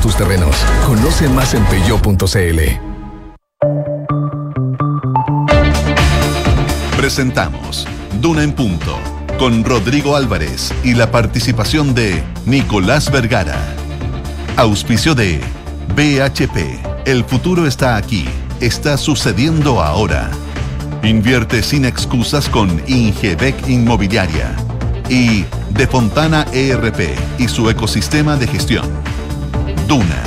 tus terrenos. Conoce más en peyo.cl. Presentamos Duna en Punto con Rodrigo Álvarez y la participación de Nicolás Vergara. Auspicio de BHP. El futuro está aquí. Está sucediendo ahora. Invierte sin excusas con Ingebec Inmobiliaria. Y De Fontana ERP y su ecosistema de gestión. Duna.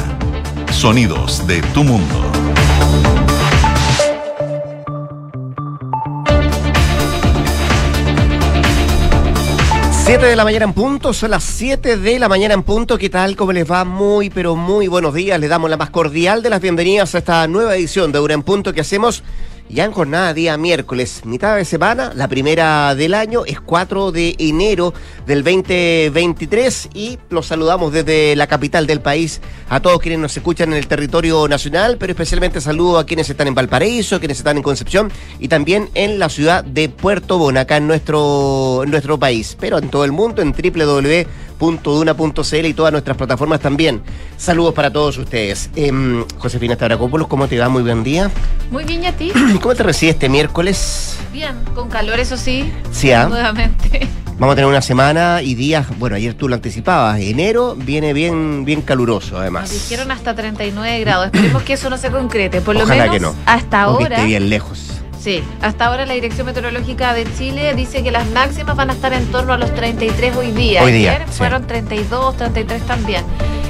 Sonidos de tu mundo. 7 de la mañana en punto, son las 7 de la mañana en punto. ¿Qué tal? ¿Cómo les va? Muy, pero muy buenos días. Les damos la más cordial de las bienvenidas a esta nueva edición de Hora en Punto que hacemos ya en jornada día miércoles, mitad de semana, la primera del año, es 4 de enero del 2023 y los saludamos desde la capital del país a todos quienes nos escuchan en el territorio nacional, pero especialmente saludo a quienes están en Valparaíso, quienes están en Concepción y también en la ciudad de Puerto Bona, acá en nuestro, en nuestro país, pero en todo el mundo en www .duna.cl y todas nuestras plataformas también. Saludos para todos ustedes. Eh, Josefina Stavrakopoulos, ¿cómo te va? Muy buen día. Muy bien, ¿y a ti? ¿Cómo te recibe este miércoles? Bien, con calor, eso sí. Sí, ¿ah? Nuevamente. Vamos a tener una semana y días, bueno, ayer tú lo anticipabas, enero viene bien bien caluroso además. Nos dijeron hasta 39 grados, esperemos que eso no se concrete, por lo Ojalá menos que no. hasta que ahora. esté bien lejos. Sí, hasta ahora la Dirección Meteorológica de Chile dice que las máximas van a estar en torno a los 33 hoy día. Hoy día, Ayer sí. fueron 32, 33 también.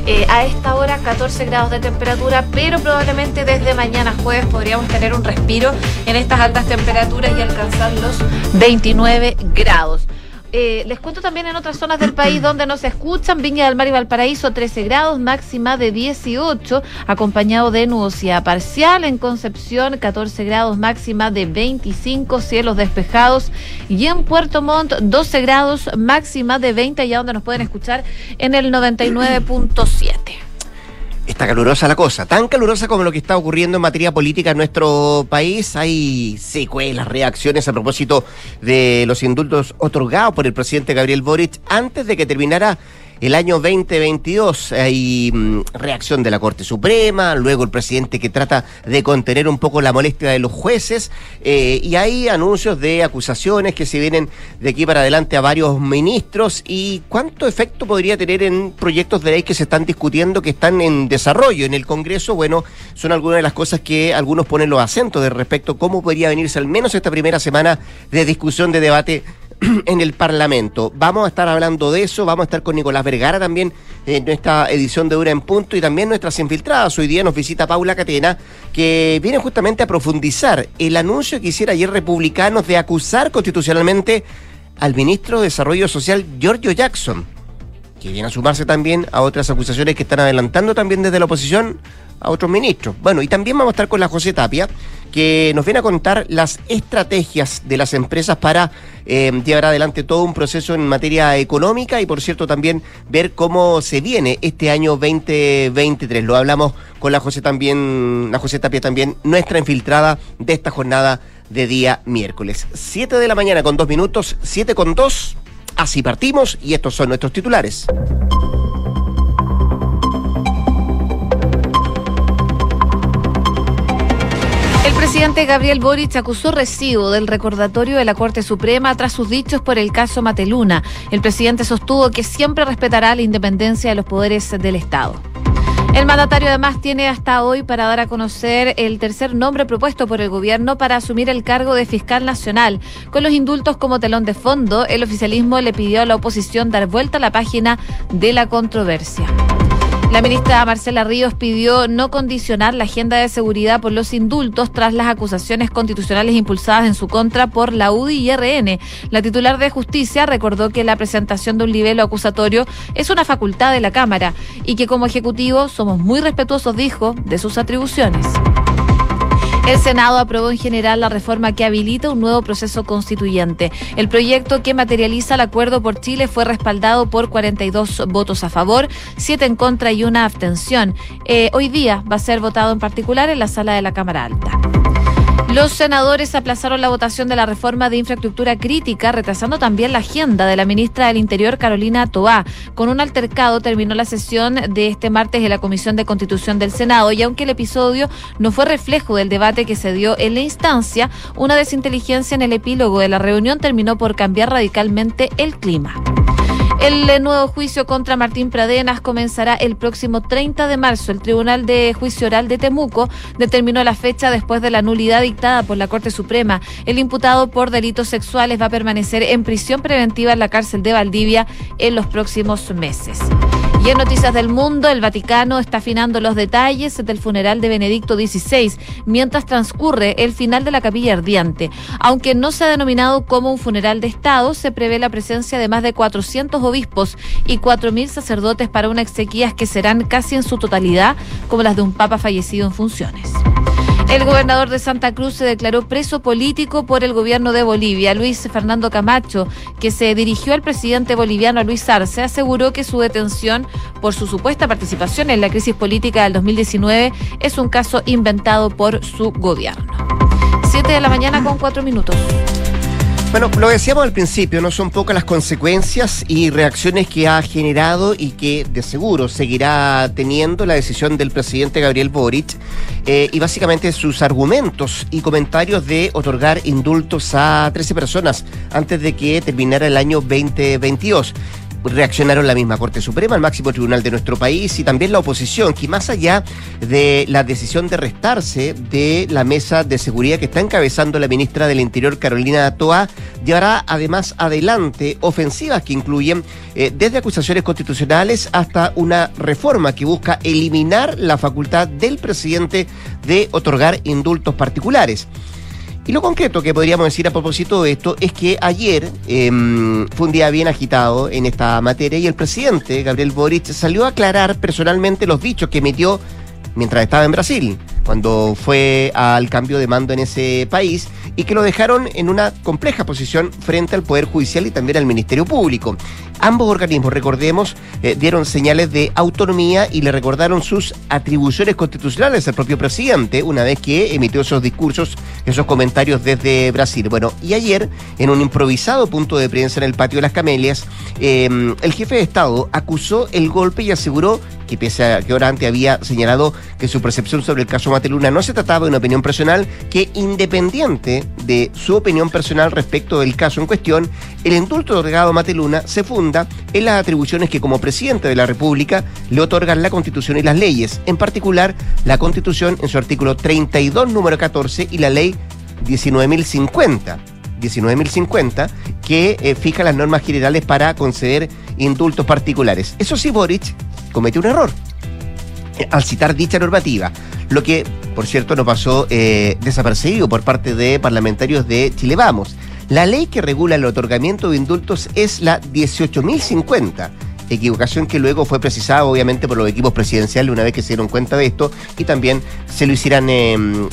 Eh, a esta hora 14 grados de temperatura, pero probablemente desde mañana jueves podríamos tener un respiro en estas altas temperaturas y alcanzar los 29 grados. Eh, les cuento también en otras zonas del país donde nos escuchan, Viña del Mar y Valparaíso 13 grados, máxima de 18, acompañado de nubosidad parcial en Concepción 14 grados, máxima de 25, cielos despejados y en Puerto Montt 12 grados, máxima de 20, allá donde nos pueden escuchar en el 99.7. Está calurosa la cosa, tan calurosa como lo que está ocurriendo en materia política en nuestro país. Hay secuelas, reacciones a propósito de los indultos otorgados por el presidente Gabriel Boric antes de que terminara el año 2022. Hay mm, reacción de la Corte Suprema, luego el presidente que trata de contener un poco la molestia de los jueces eh, y hay anuncios de acusaciones que se vienen de aquí para adelante a varios ministros y cuánto efecto podría tener en proyectos de ley que se están discutiendo, que están en desarrollo en el Congreso. Bueno, son algunas de las cosas que algunos ponen los acentos de respecto a cómo podría venirse al menos esta primera semana de discusión, de debate en el Parlamento. Vamos a estar hablando de eso, vamos a estar con Nicolás Vergara también en nuestra edición de Hora en Punto y también nuestras infiltradas. Hoy día nos visita Paula Catena, que viene justamente a profundizar el anuncio que hiciera ayer republicanos de acusar constitucionalmente al ministro de Desarrollo Social, Giorgio Jackson, que viene a sumarse también a otras acusaciones que están adelantando también desde la oposición a otros ministros. Bueno, y también vamos a estar con la José Tapia, que nos viene a contar las estrategias de las empresas para eh, llevar adelante todo un proceso en materia económica y, por cierto, también ver cómo se viene este año 2023. Lo hablamos con la José también, la José Tapia también, nuestra infiltrada de esta jornada de día miércoles. 7 de la mañana con dos minutos, 7 con 2. Así partimos y estos son nuestros titulares. Presidente Gabriel Boric acusó recibo del recordatorio de la Corte Suprema tras sus dichos por el caso Mateluna. El presidente sostuvo que siempre respetará la independencia de los poderes del Estado. El mandatario además tiene hasta hoy para dar a conocer el tercer nombre propuesto por el gobierno para asumir el cargo de fiscal nacional. Con los indultos como telón de fondo, el oficialismo le pidió a la oposición dar vuelta a la página de la controversia. La ministra Marcela Ríos pidió no condicionar la agenda de seguridad por los indultos tras las acusaciones constitucionales impulsadas en su contra por la UDI y RN. La titular de Justicia recordó que la presentación de un libelo acusatorio es una facultad de la Cámara y que como Ejecutivo somos muy respetuosos, dijo, de sus atribuciones. El Senado aprobó en general la reforma que habilita un nuevo proceso constituyente. El proyecto que materializa el acuerdo por Chile fue respaldado por 42 votos a favor, 7 en contra y una abstención. Eh, hoy día va a ser votado en particular en la sala de la Cámara Alta. Los senadores aplazaron la votación de la reforma de infraestructura crítica, retrasando también la agenda de la ministra del Interior, Carolina Toá. Con un altercado terminó la sesión de este martes de la Comisión de Constitución del Senado y aunque el episodio no fue reflejo del debate que se dio en la instancia, una desinteligencia en el epílogo de la reunión terminó por cambiar radicalmente el clima. El nuevo juicio contra Martín Pradenas comenzará el próximo 30 de marzo. El Tribunal de Juicio Oral de Temuco determinó la fecha después de la nulidad dictada por la Corte Suprema. El imputado por delitos sexuales va a permanecer en prisión preventiva en la cárcel de Valdivia en los próximos meses. Y en Noticias del Mundo, el Vaticano está afinando los detalles del funeral de Benedicto XVI mientras transcurre el final de la capilla ardiente. Aunque no se ha denominado como un funeral de Estado, se prevé la presencia de más de 400 obispos y 4.000 sacerdotes para una exequias que serán casi en su totalidad como las de un papa fallecido en funciones. El gobernador de Santa Cruz se declaró preso político por el gobierno de Bolivia. Luis Fernando Camacho, que se dirigió al presidente boliviano Luis Arce, aseguró que su detención por su supuesta participación en la crisis política del 2019 es un caso inventado por su gobierno. Siete de la mañana con cuatro minutos. Bueno, lo decíamos al principio, no son pocas las consecuencias y reacciones que ha generado y que de seguro seguirá teniendo la decisión del presidente Gabriel Boric eh, y básicamente sus argumentos y comentarios de otorgar indultos a 13 personas antes de que terminara el año 2022 reaccionaron la misma Corte Suprema, el máximo tribunal de nuestro país y también la oposición, que más allá de la decisión de restarse de la mesa de seguridad que está encabezando la ministra del Interior, Carolina Toa, llevará además adelante ofensivas que incluyen eh, desde acusaciones constitucionales hasta una reforma que busca eliminar la facultad del presidente de otorgar indultos particulares. Y lo concreto que podríamos decir a propósito de esto es que ayer em, fue un día bien agitado en esta materia y el presidente, Gabriel Boric, salió a aclarar personalmente los dichos que emitió mientras estaba en Brasil, cuando fue al cambio de mando en ese país y que lo dejaron en una compleja posición frente al Poder Judicial y también al Ministerio Público. Ambos organismos, recordemos, eh, dieron señales de autonomía y le recordaron sus atribuciones constitucionales al propio presidente una vez que emitió esos discursos, esos comentarios desde Brasil. Bueno, y ayer, en un improvisado punto de prensa en el patio de las Camelias, em, el jefe de Estado acusó el golpe y aseguró que pese a que ahora había señalado que su percepción sobre el caso Mateluna no se trataba de una opinión personal, que independiente de su opinión personal respecto del caso en cuestión, el indulto otorgado a Mateluna se funda en las atribuciones que como presidente de la República le otorgan la Constitución y las leyes, en particular la Constitución en su artículo 32, número 14 y la ley 19.050. 19.050, que eh, fija las normas generales para conceder indultos particulares. Eso sí, Boric cometió un error eh, al citar dicha normativa, lo que, por cierto, no pasó eh, desapercibido por parte de parlamentarios de Chile Vamos. La ley que regula el otorgamiento de indultos es la 18.050 equivocación que luego fue precisada obviamente por los equipos presidenciales una vez que se dieron cuenta de esto y también se lo hicieran em,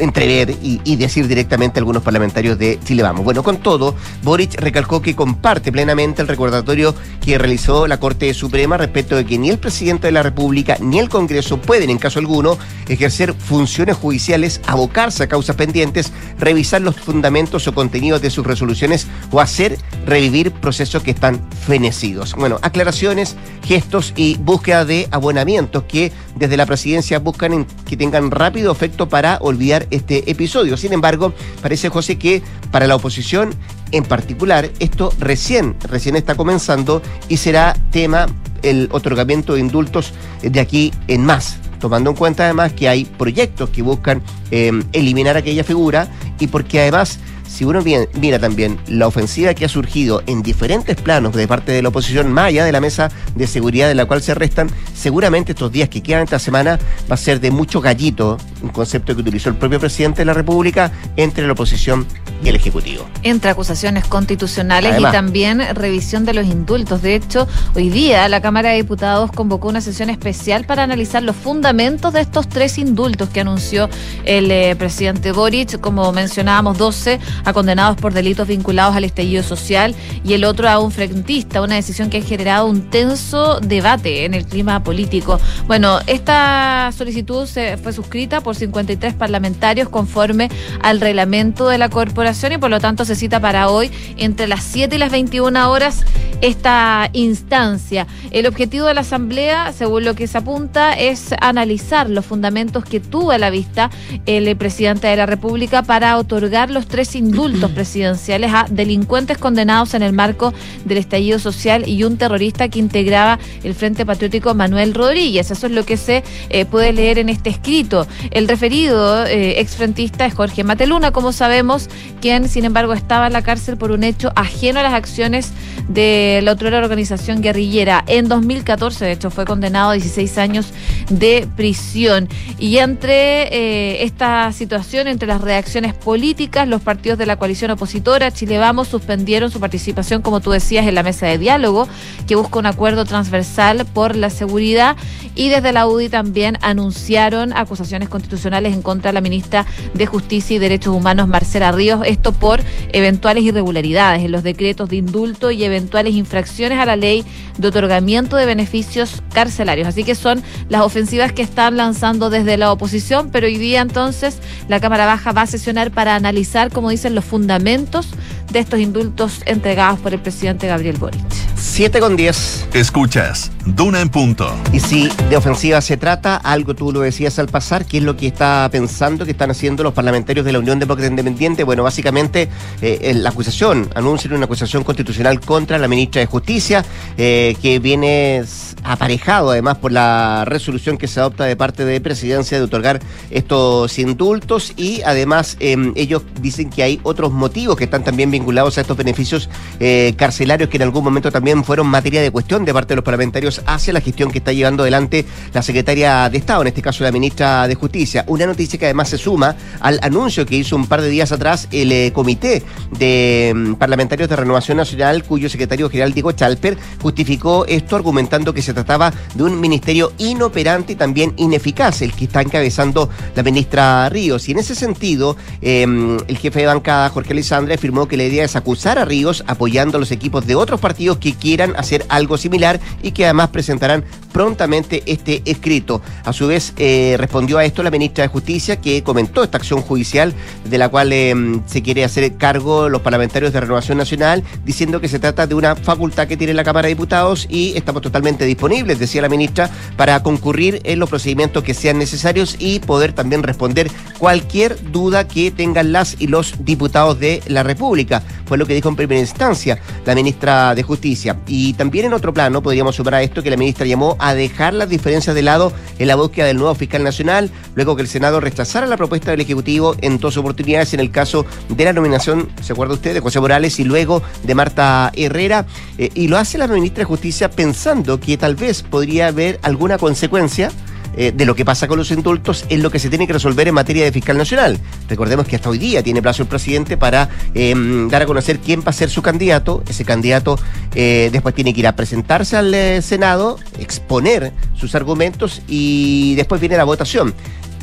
entrever y, decir directamente a algunos parlamentarios de Chile Vamos. Bueno, con todo, Boric recalcó que comparte plenamente el recordatorio que realizó la Corte Suprema respecto de que ni el presidente de la República ni el Congreso pueden, en caso alguno, ejercer funciones judiciales, abocarse a causas pendientes, revisar los fundamentos o contenidos de sus resoluciones o hacer revivir procesos que están fenecidos. Bueno, aclaraciones, gestos y búsqueda de abonamientos que desde la presidencia buscan que tengan rápido efecto para olvidar este episodio. Sin embargo, parece, José, que para la oposición en particular, esto recién, recién está comenzando y será tema el otorgamiento de indultos de aquí en más tomando en cuenta además que hay proyectos que buscan eh, eliminar aquella figura y porque además si uno mira también la ofensiva que ha surgido en diferentes planos de parte de la oposición, más allá de la mesa de seguridad de la cual se restan, seguramente estos días que quedan esta semana va a ser de mucho gallito, un concepto que utilizó el propio presidente de la República, entre la oposición y el Ejecutivo. Entre acusaciones constitucionales y también revisión de los indultos. De hecho, hoy día la Cámara de Diputados convocó una sesión especial para analizar los fundamentos de estos tres indultos que anunció el eh, presidente Boric, como mencionábamos, 12 a condenados por delitos vinculados al estallido social y el otro a un frentista, una decisión que ha generado un tenso debate en el clima político. Bueno, esta solicitud se fue suscrita por por 53 parlamentarios conforme al reglamento de la corporación y por lo tanto se cita para hoy entre las 7 y las 21 horas esta instancia. El objetivo de la Asamblea, según lo que se apunta, es analizar los fundamentos que tuvo a la vista el presidente de la República para otorgar los tres indultos presidenciales a delincuentes condenados en el marco del estallido social y un terrorista que integraba el Frente Patriótico Manuel Rodríguez. Eso es lo que se eh, puede leer en este escrito. El referido eh, exfrentista es Jorge Mateluna, como sabemos, quien sin embargo estaba en la cárcel por un hecho ajeno a las acciones de la otra organización guerrillera. En 2014, de hecho, fue condenado a 16 años de prisión. Y entre eh, esta situación, entre las reacciones políticas, los partidos de la coalición opositora, Chile Vamos, suspendieron su participación, como tú decías, en la mesa de diálogo, que busca un acuerdo transversal por la seguridad. Y desde la UDI también anunciaron acusaciones constitucionales en contra de la ministra de Justicia y Derechos Humanos, Marcela Ríos, esto por eventuales irregularidades en los decretos de indulto y eventuales infracciones a la ley de otorgamiento de beneficios carcelarios. Así que son las ofensivas que están lanzando desde la oposición, pero hoy día entonces la Cámara Baja va a sesionar para analizar, como dicen, los fundamentos de estos indultos entregados por el presidente Gabriel Boric. 7 con 10. Escuchas, Duna en punto. Y si de ofensiva se trata, algo tú lo decías al pasar, ¿qué es lo que está pensando, que están haciendo los parlamentarios de la Unión Demócrata Independiente? Bueno, básicamente eh, la acusación, anuncian una acusación constitucional contra la ministra de Justicia, eh, que viene aparejado además por la resolución que se adopta de parte de presidencia de otorgar estos indultos y además em, ellos dicen que hay otros motivos que están también vinculados a estos beneficios eh, carcelarios que en algún momento también fueron materia de cuestión de parte de los parlamentarios hacia la gestión que está llevando adelante la secretaria de Estado, en este caso la ministra de Justicia. Una noticia que además se suma al anuncio que hizo un par de días atrás el eh, comité de em, parlamentarios de Renovación Nacional, cuyo secretario general Diego Chalper justificó esto argumentando que se trataba de un ministerio inoperante y también ineficaz, el que está encabezando la ministra Ríos. Y en ese sentido, em, el jefe de bancada, Jorge Alessandra, afirmó que la idea es acusar a Ríos apoyando a los equipos de otros partidos que quieran hacer algo similar y que además presentarán prontamente este escrito. A su vez, eh, respondió a esto la ministra de Justicia, que comentó esta acción judicial de la cual em, se quiere hacer cargo los parlamentarios de Renovación Nacional, diciendo que se trata de una facultad que tiene la Cámara de Diputados y estamos totalmente disponibles, decía la ministra, para concurrir en los procedimientos que sean necesarios y poder también responder cualquier duda que tengan las y los diputados de la República. Fue lo que dijo en primera instancia la ministra de Justicia. Y también en otro plano podríamos sumar a esto que la ministra llamó a dejar las diferencias de lado en la búsqueda del nuevo fiscal nacional, luego que el Senado rechazara la propuesta del Ejecutivo en dos oportunidades en el caso de la nominación, ¿se acuerda usted?, de José Morales y luego de Marta Herrera. Eh, y lo hace la ministra de Justicia pensando que tal vez podría haber alguna consecuencia eh, de lo que pasa con los indultos en lo que se tiene que resolver en materia de fiscal nacional. Recordemos que hasta hoy día tiene plazo el presidente para em, dar a conocer quién va a ser su candidato. Ese candidato eh, después tiene que ir a presentarse al eh, Senado, exponer sus argumentos y después viene la votación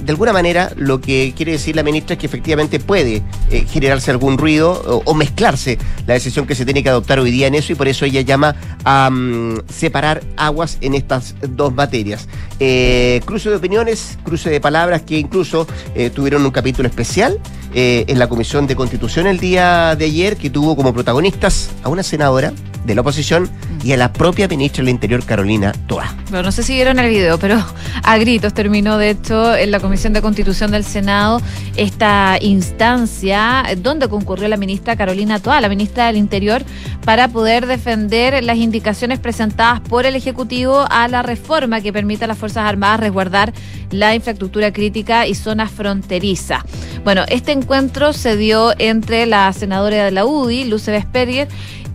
de alguna manera lo que quiere decir la ministra es que efectivamente puede eh, generarse algún ruido o, mezclarse la decisión que se tiene que adoptar hoy día en eso y por eso ella llama a mm, separar aguas en estas dos materias. Eh, cruce de opiniones, cruce de palabras que incluso eh, tuvieron un capítulo especial en la Comisión de Constitución el día de ayer que tuvo como protagonistas a una senadora de la oposición y a la propia ministra del Interior, Carolina Toa. Bueno, no sé si vieron el video, pero a gritos terminó, de hecho, en la Comisión de Constitución del Senado esta instancia donde concurrió la ministra Carolina Toa, la ministra del Interior, para poder defender las indicaciones presentadas por el Ejecutivo a la reforma que permita a las Fuerzas Armadas resguardar la infraestructura crítica y zonas fronteriza. Bueno, este encuentro se dio entre la senadora de la UDI, Luce Vesperger,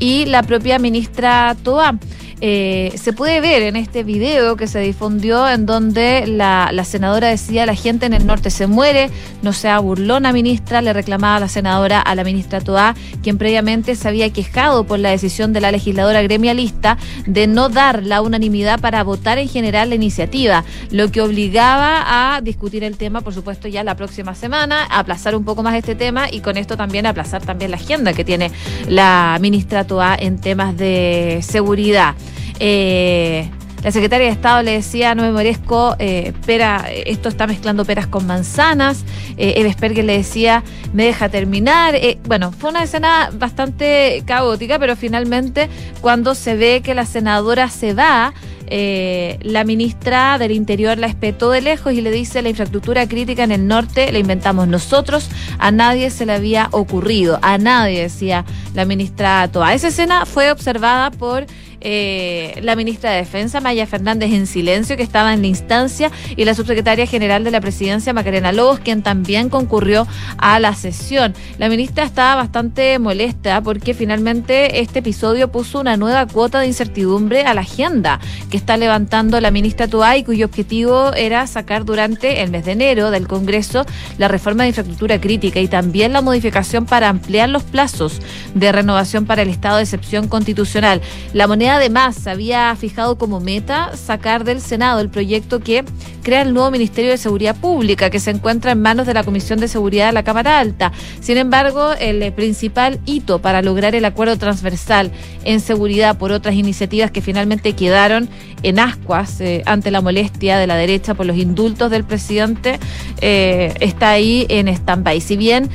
y la propia ministra Toa. Eh, se puede ver en este video que se difundió en donde la, senadora decía la gente en el norte se muere, no sea burlona ministra, le reclamaba a la senadora a la ministra Toá, quien previamente se había quejado por la decisión de la legisladora gremialista de no dar la unanimidad para votar en general la iniciativa, lo que obligaba a discutir el tema, por supuesto, ya la próxima semana, aplazar un poco más este tema y con esto también aplazar también la agenda que tiene la ministra Toá en temas de seguridad. Eh, La secretaria de Estado le decía, no me merezco, eh, pera, esto está mezclando peras con manzanas. Eh, Eve le decía, me deja terminar. Eh, bueno, fue una escena bastante caótica, pero finalmente cuando se ve que la senadora se va, la ministra del Interior la espetó de lejos y le dice la infraestructura crítica en el norte la inventamos nosotros, a nadie se le había ocurrido, a nadie, decía la ministra Toa. Esa escena fue observada por eh, la ministra de Defensa, Maya Fernández, en silencio, que estaba en la instancia, y la subsecretaria general de la presidencia, Macarena Lobos, quien también concurrió a la sesión. La ministra estaba bastante molesta porque finalmente este episodio puso una nueva cuota de incertidumbre a la agenda que está levantando la ministra Tuay, cuyo objetivo era sacar durante el mes de enero del Congreso la reforma de infraestructura crítica y también la modificación para ampliar los plazos de renovación para el estado de excepción constitucional. La moneda además había fijado como meta sacar del Senado el proyecto que crea el nuevo Ministerio de Seguridad Pública, que se encuentra en manos de la Comisión de Seguridad de la Cámara Alta. Sin embargo, el eh, principal hito para lograr el acuerdo transversal en seguridad por otras iniciativas que finalmente quedaron en ascuas eh, ante la molestia de la derecha por los indultos del presidente, eh, está ahí en stand-by. Si bien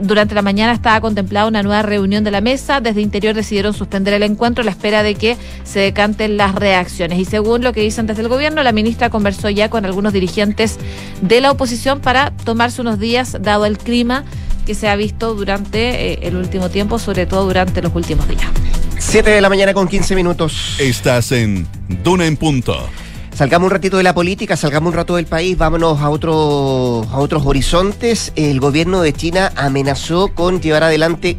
durante la mañana estaba contemplada una nueva reunión de la mesa. Desde Interior decidieron suspender el encuentro a la espera de que se decanten las reacciones. Y según lo que dicen desde el gobierno, la ministra conversó ya con algunos dirigentes de la oposición para tomarse unos días, dado el clima que se ha visto durante eh, el último tiempo, sobre todo durante los últimos días. 7 de la mañana con 15 minutos. Estás en Duna en Punto. Salgamos un ratito de la política, salgamos un rato del país, vámonos a, otro, a otros horizontes. El gobierno de China amenazó con llevar adelante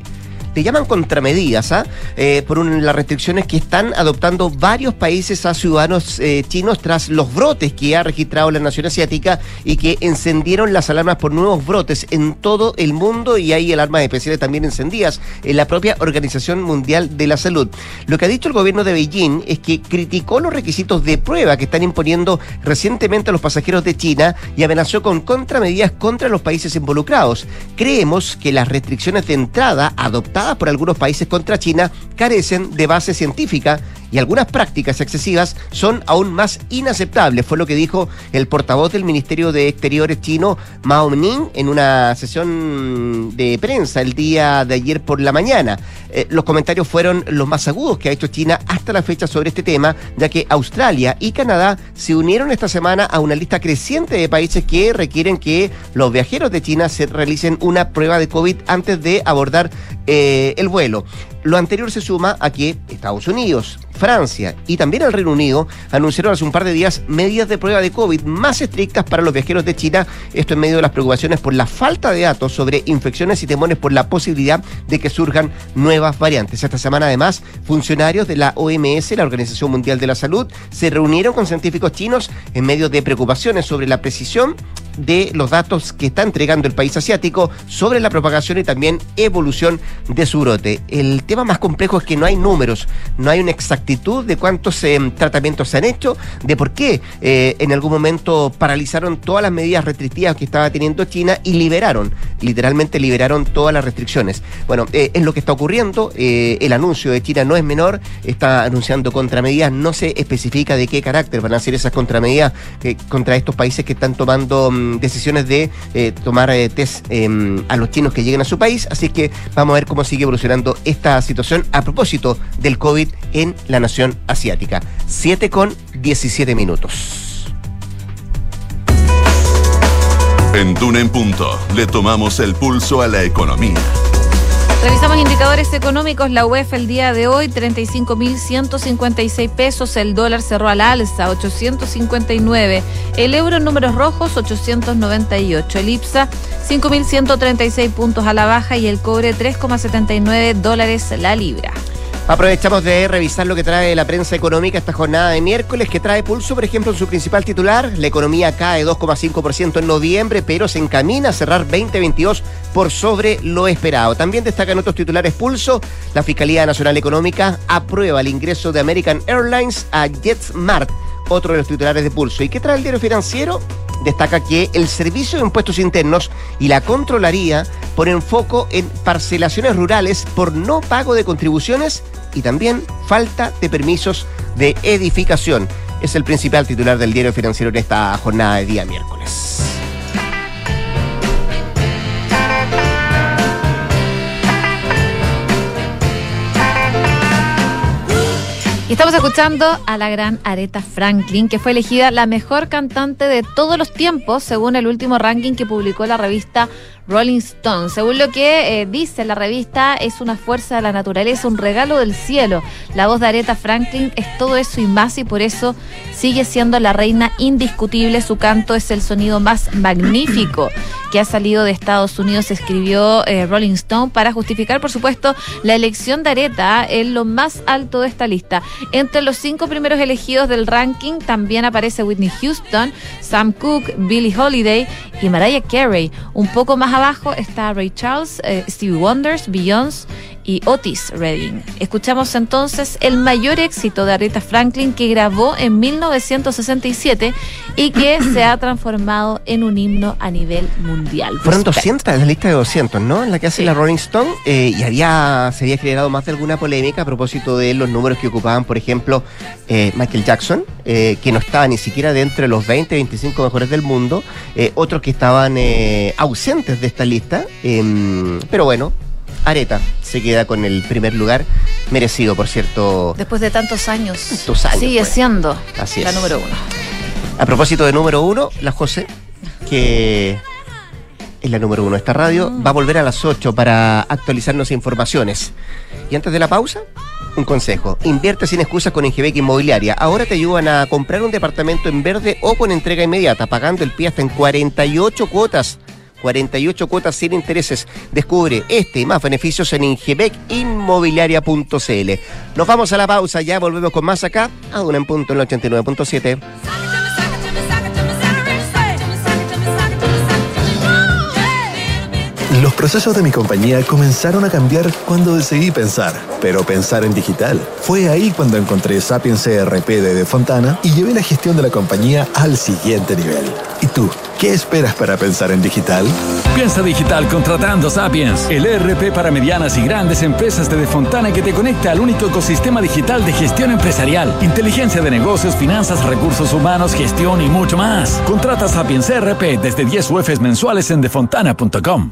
le llaman contramedidas, ¿ah? Eh, por las restricciones que están adoptando varios países a ciudadanos eh, chinos tras los brotes que ha registrado la nación asiática y que encendieron las alarmas por nuevos brotes en todo el mundo y hay alarmas especiales también encendidas en la propia Organización Mundial de la Salud. Lo que ha dicho el gobierno de Beijing es que criticó los requisitos de prueba que están imponiendo recientemente a los pasajeros de China y amenazó con contramedidas contra los países involucrados. Creemos que las restricciones de entrada adoptadas por algunos países contra China carecen de base científica y algunas prácticas excesivas son aún más inaceptables, fue lo que dijo el portavoz del Ministerio de Exteriores chino, Mao Ning, en una sesión de prensa el día de ayer por la mañana. Eh, los comentarios fueron los más agudos que ha hecho China hasta la fecha sobre este tema, ya que Australia y Canadá se unieron esta semana a una lista creciente de países que requieren que los viajeros de China se realicen una prueba de COVID antes de abordar eh, el vuelo. Lo anterior se suma a que Estados Unidos, Francia y también el Reino Unido anunciaron hace un par de días medidas de prueba de COVID más estrictas para los viajeros de China. Esto en medio de las preocupaciones por la falta de datos sobre infecciones y temores por la posibilidad de que surjan nuevas variantes. Esta semana, además, funcionarios de la OMS, la Organización Mundial de la Salud, se reunieron con científicos chinos en medio de preocupaciones sobre la precisión de los datos que está entregando el país asiático sobre la propagación y también evolución de su brote. El tema más complejo es que no hay números, no hay una exactitud de cuántos eh, tratamientos se han hecho, de por qué eh, en algún momento paralizaron todas las medidas restrictivas que estaba teniendo China y liberaron, literalmente liberaron todas las restricciones. Bueno, eh, es lo que está ocurriendo, el anuncio de China no es menor, está anunciando contramedidas, no se especifica de qué carácter van a ser esas contramedidas contra estos países que están tomando mm, decisiones de tomar test em, a los chinos que lleguen a su país, así que vamos a ver cómo sigue evolucionando esta situación a propósito del COVID en la nación asiática. 7 con 17 minutos. En Duna en Punto le tomamos el pulso a la economía. Revisamos indicadores económicos. La UEF el día de hoy, 35.156 pesos. El dólar cerró al alza, 859. El euro en números rojos, 898. El IPSA, 5.136 puntos a la baja. Y el cobre, 3,79 dólares la libra. Aprovechamos de revisar lo que trae la prensa económica esta jornada de miércoles, que trae pulso, por ejemplo, en su principal titular. La economía cae 2,5% en noviembre, pero se encamina a cerrar 2022 por sobre lo esperado. También destacan otros titulares pulso. La Fiscalía Nacional Económica aprueba el ingreso de American Airlines a JetSmart, otro de los titulares de pulso. ¿Y qué trae el diario financiero? destaca que el Servicio de Impuestos Internos y la Controlaría ponen foco en parcelaciones rurales por no pago de contribuciones y también falta de permisos de edificación. Es el principal titular del diario financiero en esta jornada de día miércoles. Y estamos escuchando a la gran Aretha Franklin, que fue elegida la mejor cantante de todos los tiempos, según el último ranking que publicó la revista Rolling Stone. Según lo que eh, dice la revista, es una fuerza de la naturaleza, un regalo del cielo. La voz de Aretha Franklin es todo eso y más, y por eso sigue siendo la reina indiscutible. Su canto es el sonido más magnífico que ha salido de Estados Unidos, escribió eh, Rolling Stone, para justificar, por supuesto, la elección de Aretha en lo más alto de esta lista. Entre los cinco primeros elegidos del ranking también aparece Whitney Houston, Sam Cooke, Billie Holiday y Mariah Carey. Un poco más abajo está Ray Charles, eh, Stevie Wonders, Beyoncé y Otis Redding. Escuchamos entonces el mayor éxito de Aretha Franklin que grabó en 1967 y que se ha transformado en un himno a nivel mundial. Fueron 200, en la lista de 200, ¿no? En la que hace la Rolling Stone eh, y había, se había generado más de alguna polémica a propósito de los números que ocupaban, por ejemplo, eh, Michael Jackson, eh, que no estaba ni siquiera dentro de los 20, 25 mejores del mundo, otros que estaban ausentes de esta lista, em, pero bueno, Areta se queda con el primer lugar, merecido, por cierto. Después de tantos años. años sigue pues. siendo la número uno. A propósito de número uno, la José, que es la número uno de esta radio, mm. va a volver a las 8 para actualizarnos informaciones. Y antes de la pausa, un consejo. Invierte sin excusas con Ingebec Inmobiliaria. Ahora te ayudan a comprar un departamento en verde o con entrega inmediata, pagando el pie hasta en 48 cuotas 48 cuotas sin intereses. Descubre este y más beneficios en ingebecinmobiliaria.cl. Nos vamos a la pausa, ya volvemos con más acá, a una en punto en el 89.7. Los procesos de mi compañía comenzaron a cambiar cuando decidí pensar, pero pensar en digital. Fue ahí cuando encontré Sapiens CRP de De Fontana y llevé la gestión de la compañía al siguiente nivel. ¿Y tú? ¿Qué esperas para pensar en digital? Piensa digital contratando Sapiens, el ERP para medianas y grandes empresas de Defontana que te conecta al único ecosistema digital de gestión empresarial, inteligencia de negocios, finanzas, recursos humanos, gestión y mucho más. Contrata Sapiens ERP desde 10 UFs mensuales en defontana.com.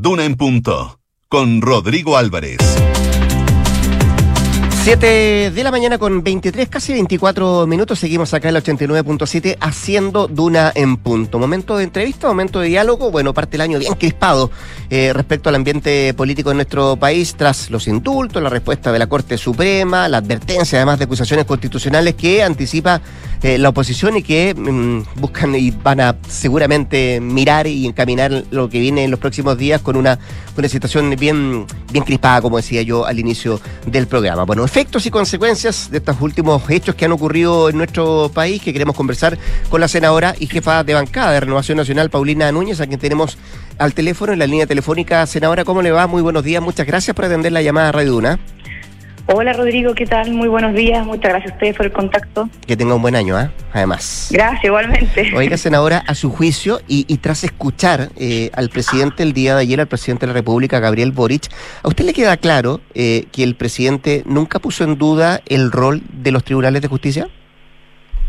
Duna en punto con Rodrigo Álvarez. 7 de la mañana con 23, casi 24 minutos. Seguimos acá en el 89.7 haciendo Duna en punto. Momento de entrevista, momento de diálogo. Bueno, parte el año bien crispado eh, respecto al ambiente político en nuestro país tras los indultos, la respuesta de la Corte Suprema, la advertencia además de acusaciones constitucionales que anticipa eh, la oposición y que mm, buscan y van a seguramente mirar y encaminar lo que viene en los próximos días con una, una situación bien, bien crispada, como decía yo al inicio del programa. Bueno, efectos y consecuencias de estos últimos hechos que han ocurrido en nuestro país, que queremos conversar con la senadora y jefa de bancada de Renovación Nacional, Paulina Núñez, a quien tenemos al teléfono, en la línea telefónica. Senadora, ¿cómo le va? Muy buenos días, muchas gracias por atender la llamada a Radio Duna. Hola Rodrigo, ¿qué tal? Muy buenos días, muchas gracias a ustedes por el contacto. Que tenga un buen año, ¿ah? Además. Gracias, igualmente. Oiga, senadora, a su juicio y, y tras escuchar eh, al presidente el día de ayer, al presidente de la República, Gabriel Boric, ¿a usted le queda claro eh, que el presidente nunca puso en duda el rol de los tribunales de justicia?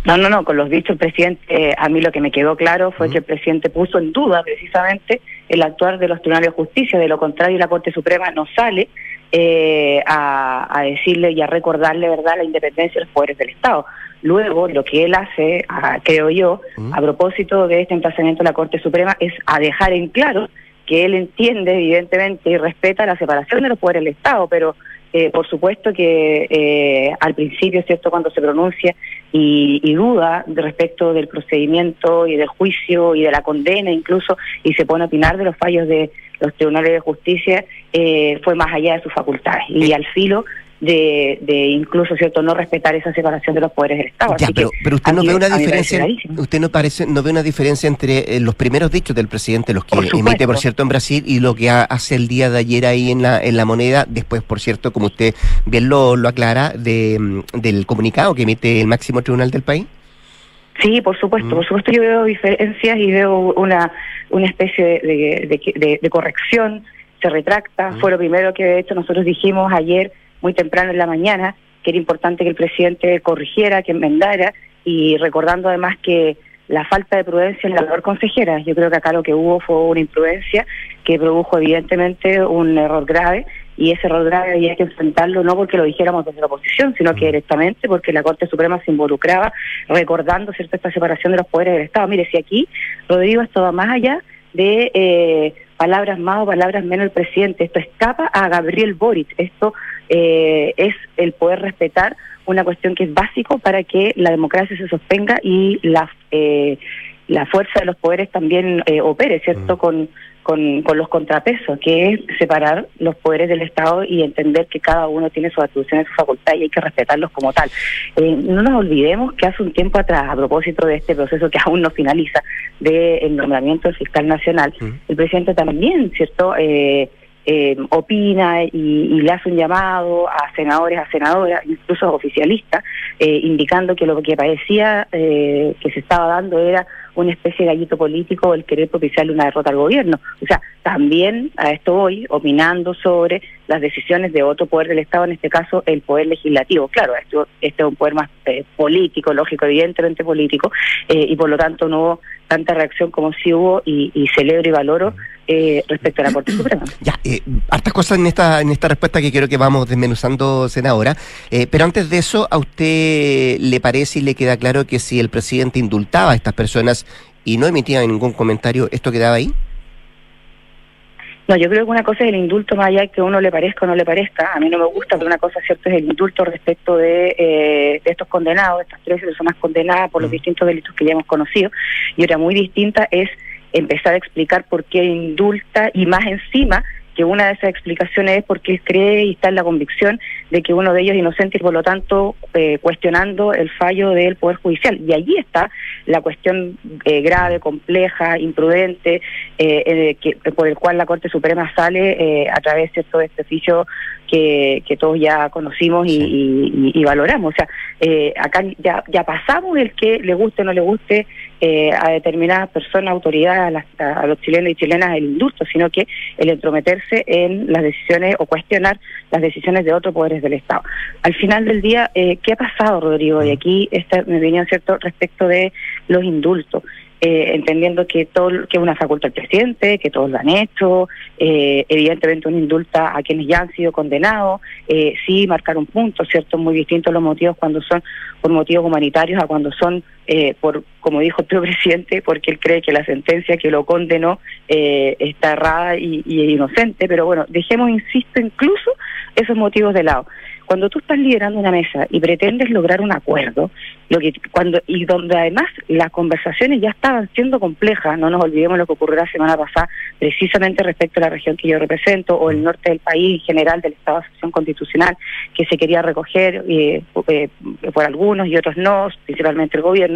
No, no, no, con los dichos presidente, a mí lo que me quedó claro fue que el presidente puso en duda precisamente el actuar de los tribunales de justicia, de lo contrario la Corte Suprema no sale eh, a, decirle y a recordarle, ¿verdad?, la independencia de los poderes del Estado. Luego, lo que él hace, creo yo, a propósito de este emplazamiento de la Corte Suprema, es a dejar en claro que él entiende, evidentemente, y respeta la separación de los poderes del Estado, pero eh, por supuesto que eh, al principio, ¿cierto?, cuando se pronuncia y, duda respecto del procedimiento y del juicio y de la condena incluso, y se pone a opinar de los fallos de los tribunales de justicia, eh, fue más allá de sus facultades y al filo de, de, incluso cierto no respetar esa separación de los poderes del Estado. pero, pero usted no ve una diferencia, usted no parece, no ve una diferencia entre eh, los primeros dichos del presidente, los que emite por cierto en Brasil y lo que hace el día de ayer ahí en la en la moneda, después por cierto, como usted bien lo, lo aclara, de, mm, del comunicado que emite el máximo tribunal del país. Sí, por supuesto, mm. por supuesto yo veo diferencias y veo una una especie de, de, de, corrección, se retracta, mm. fue lo primero que de hecho nosotros dijimos ayer muy temprano en la mañana, que era importante que el presidente corrigiera, que enmendara, y recordando además que la falta de prudencia en la labor consejera. Yo creo que acá lo que hubo fue una imprudencia que produjo evidentemente un error grave y ese error grave había que enfrentarlo no porque lo dijéramos desde la oposición, sino que directamente porque la Corte Suprema se involucraba recordando cierta esta separación de los poderes del Estado. Mire, si aquí, Rodrigo, esto va más allá de eh, palabras más o palabras menos el presidente. Esto escapa a Gabriel Boric. Esto eh, es el poder respetar una cuestión que es básico para que la democracia se sostenga y la, eh, la fuerza de los poderes también eh, opere, ¿cierto? Mm. Con, con, con, los contrapesos, que es separar los poderes del Estado y entender que cada uno tiene sus atribuciones, su facultad y hay que respetarlos como tal. Eh, no nos olvidemos que hace un tiempo atrás, a propósito de este proceso que aún no finaliza, del nombramiento del fiscal nacional, el presidente también, ¿cierto? Eh, eh, opina y, le hace un llamado a senadores, a senadoras, incluso a oficialistas, eh, indicando que lo que parecía eh, que se estaba dando era una especie de gallito político el querer propiciarle una derrota al gobierno. O sea, también a esto voy opinando sobre las decisiones de otro poder del Estado, en este caso el poder legislativo. Claro, esto, este es un poder más eh, político, lógico, evidentemente político, eh, y por lo tanto no hubo tanta reacción como sí hubo y, celebro y valoro eh, respecto a la Corte Suprema. Ya, hartas cosas en esta, en esta respuesta que quiero que vamos desmenuzando, senadora, pero antes de eso, ¿a usted le parece y le queda claro que si el presidente indultaba a estas personas y no emitía ningún comentario, ¿esto quedaba ahí? No, yo creo que una cosa es el indulto más allá de que uno le parezca o no le parezca. A mí no me gusta, pero una cosa cierta es el indulto respecto de, eh, de estos condenados, estas tres personas condenadas por los mm. distintos delitos que ya hemos conocido. Y otra muy distinta es empezar a explicar por qué indulta y más encima que una de esas explicaciones es porque cree y está en la convicción de que uno de ellos es inocente y por lo tanto eh, cuestionando el fallo del Poder Judicial. Y allí está la cuestión eh, grave, compleja, imprudente, eh, que, por el cual la Corte Suprema sale a través de este oficio que, que todos ya conocimos y, valoramos. O sea, acá ya, ya pasamos el que le guste o no le guste a determinadas personas, autoridades, a, a los chilenos y chilenas el indulto, sino que el entrometerse en las decisiones o cuestionar las decisiones de otros poderes del Estado. Al final del día, eh, ¿qué ha pasado, Rodrigo? Y aquí está mi opinión, ¿cierto?, respecto de los indultos. Eh, entendiendo que todo que es una facultad del presidente, que todos lo han hecho, eh, evidentemente un indulta a quienes ya han sido condenados, eh, sí marcar un punto, ¿cierto? Muy distintos los motivos cuando son por motivos humanitarios a cuando son eh, por, como dijo el presidente, porque él cree que la sentencia que lo condenó está errada y, y inocente, pero bueno, dejemos, insisto, incluso esos motivos de lado. Cuando tú estás liderando una mesa y pretendes lograr un acuerdo, lo que cuando y donde además las conversaciones ya estaban siendo complejas, no nos olvidemos lo que ocurrió la semana pasada, precisamente respecto a la región que yo represento o el norte del país en general del Estado de Asociación Constitucional, que se quería recoger eh, eh, por algunos y otros no, principalmente el gobierno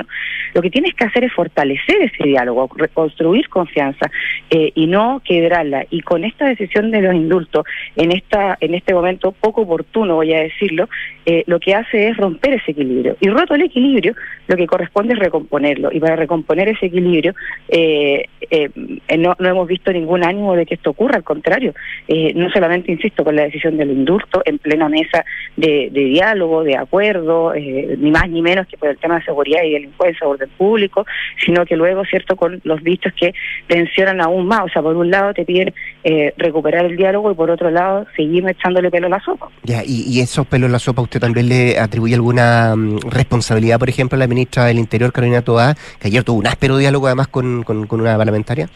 lo que tienes que hacer es fortalecer ese diálogo, reconstruir confianza eh, y no quebrarla. Y con esta decisión de los indultos, en esta en este momento poco oportuno, voy a decirlo, eh, lo que hace es romper ese equilibrio. Y roto el equilibrio, lo que corresponde es recomponerlo. Y para recomponer ese equilibrio, eh, no, no hemos visto ningún ánimo de que esto ocurra, al contrario, no solamente, insisto, con la decisión del indulto en plena mesa de, de diálogo, de acuerdo, ni más ni menos que por el tema de seguridad y delincuencia, orden público, sino que luego, ¿cierto?, con los dichos que tensionan aún más. O sea, por un lado te piden eh, recuperar el diálogo y por otro lado seguir echándole pelo a la sopa. Ya, y, esos pelos a la sopa, ¿usted también le atribuye alguna mm, responsabilidad, por ejemplo, a la ministra del Interior, Carolina Toá, que ayer tuvo un áspero diálogo además con, con, una parlamentaria?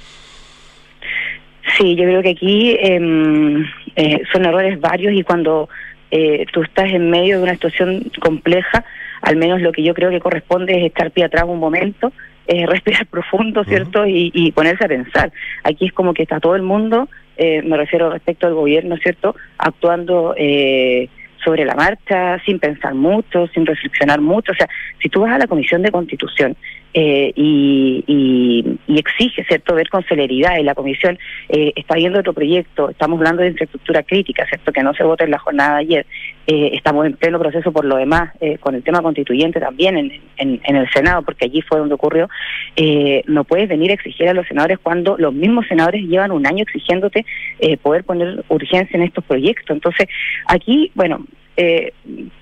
Sí, yo creo que aquí em, eh, son errores varios y cuando eh, tú estás en medio de una situación compleja, al menos lo que yo creo que corresponde es estar pie atrás un momento, eh, respirar profundo, ¿cierto? y, ponerse a pensar. Aquí es como que está todo el mundo, eh, me refiero respecto al gobierno, ¿cierto? Actuando eh, sobre la marcha, sin pensar mucho, sin reflexionar mucho. O sea, si tú vas a la Comisión de Constitución eh, y, y, exige, ¿cierto?, ver con celeridad y la Comisión eh, está viendo otro proyecto, estamos hablando de infraestructura crítica, ¿cierto?, que no se vota en la jornada de ayer, eh, estamos en pleno proceso por lo demás, con el tema constituyente también en, en, el Senado, porque allí fue donde ocurrió, no puedes venir a exigir a los senadores cuando los mismos senadores llevan un año exigiéndote poder poner urgencia en estos proyectos. Entonces, aquí, bueno, eh,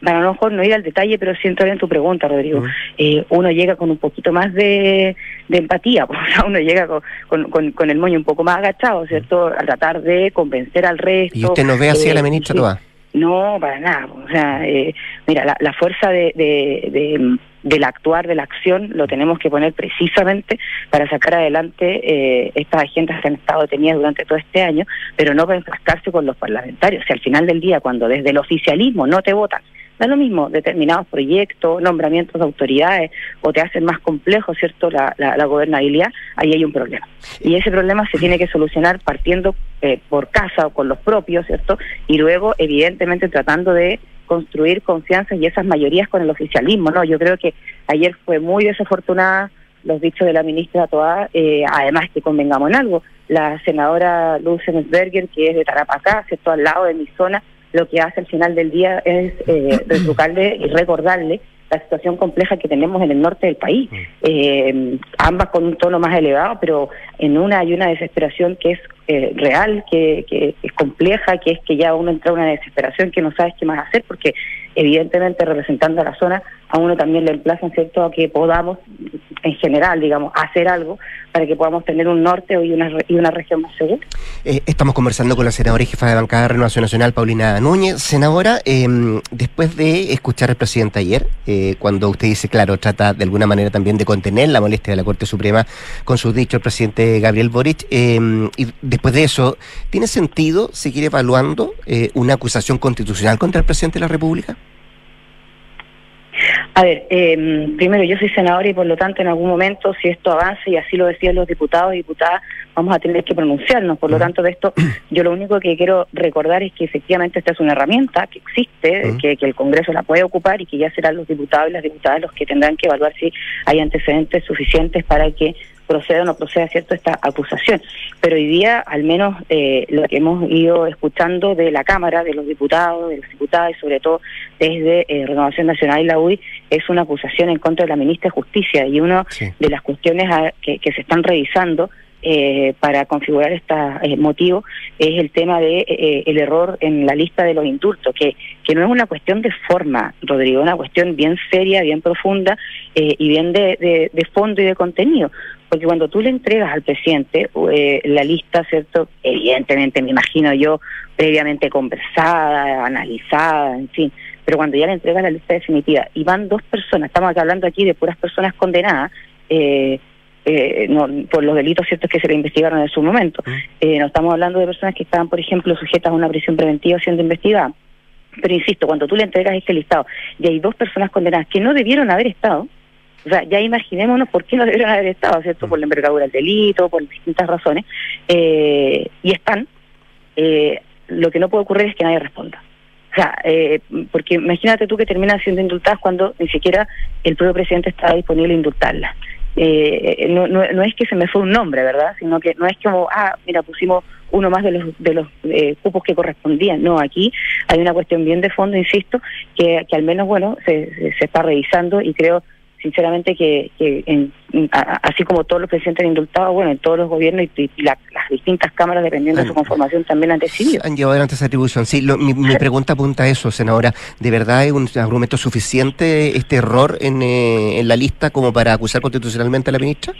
para lo mejor no ir al detalle, pero siento bien tu pregunta, Rodrigo. Eh, uno llega con un poquito más de, empatía, o sea, uno llega con, con, el moño un poco más agachado, ¿cierto? A tratar de convencer al resto. ¿Y usted no ve así a la eh, ministra sí, No, para nada. O sea, eh, mira, la, la fuerza de, de del actuar, de la acción, lo tenemos que poner precisamente para sacar adelante eh, estas agendas que han estado detenidas durante todo este año, pero no para enfrascarse con los parlamentarios. Si al final del día, cuando desde el oficialismo no te votan, da lo mismo determinados proyectos, nombramientos de autoridades, o te hacen más complejo, ¿cierto?, la, la, gobernabilidad, ahí hay un problema. Y ese problema se tiene que solucionar partiendo eh, por casa o con los propios, ¿cierto? Y luego, evidentemente, tratando de construir confianza y esas mayorías con el oficialismo, ¿no? Yo creo que ayer fue muy desafortunada los dichos de la ministra Toá, eh, además que convengamos en algo, la senadora Lucensberger, que es de Tarapacá, ¿cierto? al lado de mi zona, lo que hace al final del día es eh, y recordarle la situación compleja que tenemos en el norte del país, mm. eh, ambas con un tono más elevado, pero en una hay una desesperación que es eh, real, que, que, es compleja, que es que ya uno entra en una desesperación que no sabes qué más hacer, porque evidentemente representando a la zona, a uno también le emplazan, ¿cierto?, a que podamos, en general, digamos, hacer algo para que podamos tener un norte y una, y una región más segura. Eh, estamos conversando con la senadora y jefa de bancada de Renovación Nacional, Paulina Núñez. Senadora, em, después de escuchar al presidente ayer, eh, cuando usted dice, claro, trata de alguna manera también de contener la molestia de la Corte Suprema con sus dichos el presidente Gabriel Boric, em, y después de eso, ¿tiene sentido seguir evaluando eh, una acusación constitucional contra el presidente de la República? A ver, eh, primero yo soy senadora y por lo tanto en algún momento si esto avanza y así lo decían los diputados y diputadas, vamos a tener que pronunciarnos. Por lo tanto de esto yo lo único que quiero recordar es que efectivamente esta es una herramienta que existe, que, que, el Congreso la puede ocupar y que ya serán los diputados y las diputadas los que tendrán que evaluar si hay antecedentes suficientes para que proceda o no proceda cierto esta acusación. Pero hoy día, al menos eh, lo que hemos ido escuchando de la Cámara, de los diputados, de las diputadas y sobre todo desde eh, Renovación Nacional y la UI, es una acusación en contra de la ministra de Justicia y una de las cuestiones que, que se están revisando eh, para configurar este motivo es el tema de eh, el error en la lista de los indultos, que, que no es una cuestión de forma, Rodrigo, es una cuestión bien seria, bien profunda y bien de, de, fondo y de contenido. Porque cuando tú le entregas al presidente la lista, ¿cierto? Evidentemente, me imagino yo, previamente conversada, analizada, en fin, pero cuando ya le entregas la lista definitiva y van dos personas, estamos hablando aquí de puras personas condenadas, eh, eh, no, por los delitos ciertos que se le investigaron en su momento. Eh, no estamos hablando de personas que estaban, por ejemplo, sujetas a una prisión preventiva siendo investigadas. Pero insisto, cuando tú le entregas este listado y hay dos personas condenadas que no debieron haber estado, o sea, ya imaginémonos por qué no debieron haber estado, ¿cierto? Por la envergadura del delito, por distintas razones, eh, y están, eh, lo que no puede ocurrir es que nadie responda. O sea, eh, porque imagínate tú que terminan siendo indultadas cuando ni siquiera el propio presidente está disponible a indultarlas. Eh, no, no, no, es que se me fue un nombre, ¿verdad? Sino que no es como, ah, mira, pusimos uno más de los de los eh, cupos que correspondían. No, aquí hay una cuestión bien de fondo, insisto, que, que al menos, bueno, se, se está revisando y creo sinceramente que, que en, así como todos los presidentes han indultado, bueno, en todos los gobiernos y, las distintas cámaras, dependiendo de su conformación, también han decidido. Han llevado adelante esa atribución. Sí, mi, pregunta apunta a eso, senadora. ¿De verdad es un argumento suficiente este error en, eh, en la lista como para acusar constitucionalmente a la ministra?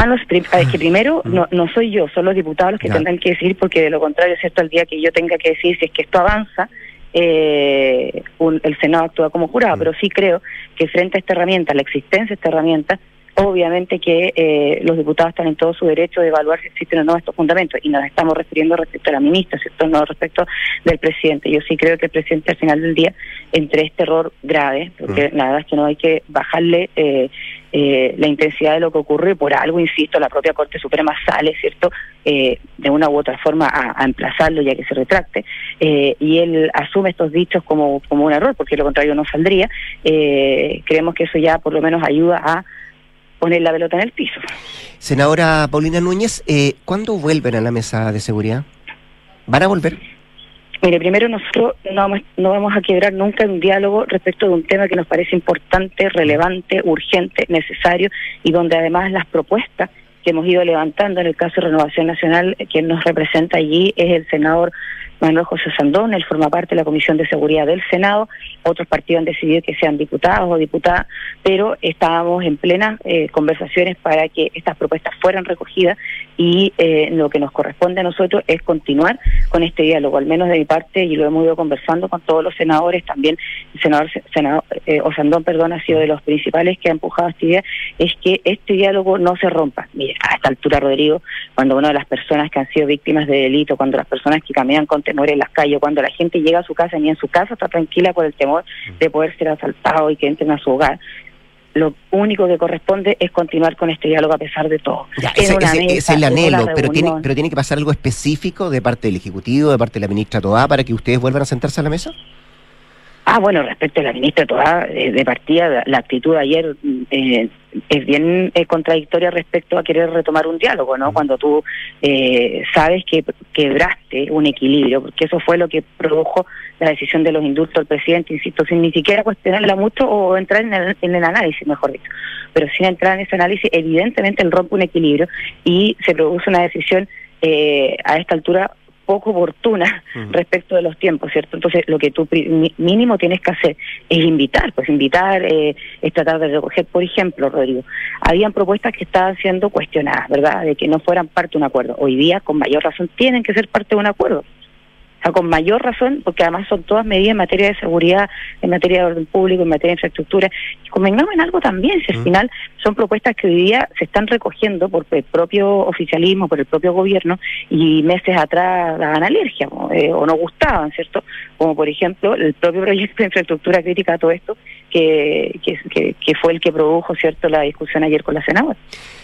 Ah, no, es que primero no, no soy yo, son los diputados los que tendrán que decir, porque de lo contrario, ¿cierto? El día que yo tenga que decir si es que esto avanza, eh, el Senado actúa como jurado, mm. pero sí creo que frente a esta herramienta, la existencia de esta herramienta, obviamente que eh, los diputados están en todo su derecho de evaluar si existen o no estos fundamentos y nos estamos refiriendo respecto a la ministra, ¿cierto? No respecto del presidente. Yo sí creo que el presidente al final del día, entre este error grave, porque mm. nada, es que no hay que bajarle eh, eh, la intensidad de lo que ocurre, por algo, insisto, la propia Corte Suprema sale, ¿cierto?, eh, de una u otra forma a, emplazarlo ya que se retracte, eh, y él asume estos dichos como, como un error, porque lo contrario no saldría. creemos que eso ya por lo menos ayuda a poner la pelota en el piso. Senadora Paulina Núñez, ¿cuándo vuelven a la mesa de seguridad? ¿Van a volver? Mire, primero nosotros no vamos, no vamos a quebrar nunca un diálogo respecto de un tema que nos parece importante, relevante, urgente, necesario y donde además las propuestas que hemos ido levantando en el caso de Renovación Nacional, quien nos representa allí es el senador Manuel José Sandón, él forma parte de la Comisión de Seguridad del Senado, otros partidos han decidido que sean diputados o diputadas, pero estábamos en plenas eh, conversaciones para que estas propuestas fueran recogidas y eh, lo que nos corresponde a nosotros es continuar con este diálogo, al menos de mi parte, y lo hemos ido conversando con todos los senadores, también el senador, senador eh, Osandón, perdón, ha sido de los principales que ha empujado esta idea, es que este diálogo no se rompa. Mire, a esta altura, Rodrigo, cuando una de las personas que han sido víctimas de delito, cuando las personas que caminan con temor en las calles, cuando la gente llega a su casa, ni en su casa está tranquila por el temor de poder ser asaltado y que entren a su hogar, lo único que corresponde es continuar con este diálogo a pesar de todo. ese, es el anhelo, pero tiene, pero tiene que pasar algo específico de parte del Ejecutivo, de parte de la ministra Toá, para que ustedes vuelvan a sentarse a la mesa. Ah, bueno, respecto a la ministra Toá, eh, de partida, la actitud de ayer eh, es bien eh, contradictoria respecto a querer retomar un diálogo, ¿no? Cuando tú eh, sabes que quebraste un equilibrio, porque eso fue lo que produjo la decisión de los indultos del presidente, insisto, sin ni siquiera cuestionarla mucho o entrar en el, en el análisis, mejor dicho. Pero sin entrar en ese análisis, evidentemente él rompe un equilibrio y se produce una decisión eh, a esta altura poco oportuna respecto de los tiempos, ¿cierto? Entonces, lo que tú mínimo tienes que hacer es invitar, pues invitar eh, es tratar de recoger, por ejemplo, Rodrigo, habían propuestas que estaban siendo cuestionadas, ¿verdad? De que no fueran parte de un acuerdo. Hoy día, con mayor razón, tienen que ser parte de un acuerdo. O sea, con mayor razón, porque además son todas medidas en materia de seguridad, en materia de orden público, en materia de infraestructura. Y convengamos en algo también, si al final son propuestas que hoy día se están recogiendo por el propio oficialismo, por el propio gobierno, y meses atrás daban alergia eh, o no gustaban, ¿cierto? Como por ejemplo el propio proyecto de infraestructura crítica a todo esto, que, que, que fue el que produjo, ¿cierto?, la discusión ayer con la senadora.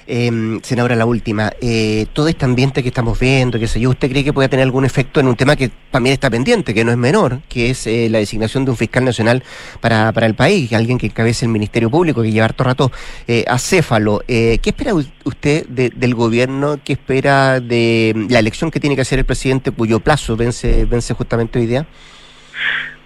Eh, senadora, la última. Eh, todo este ambiente que estamos viendo, qué sé yo, ¿usted cree que puede tener algún efecto en un tema que también está pendiente, que no es menor, que es eh, la designación de un fiscal nacional para, para el país, alguien que encabece el Ministerio Público, que lleva harto rato eh, acéfalo? Eh, ¿Qué espera usted del gobierno? ¿Qué espera de la elección que tiene que hacer el presidente, cuyo plazo vence, vence justamente hoy día?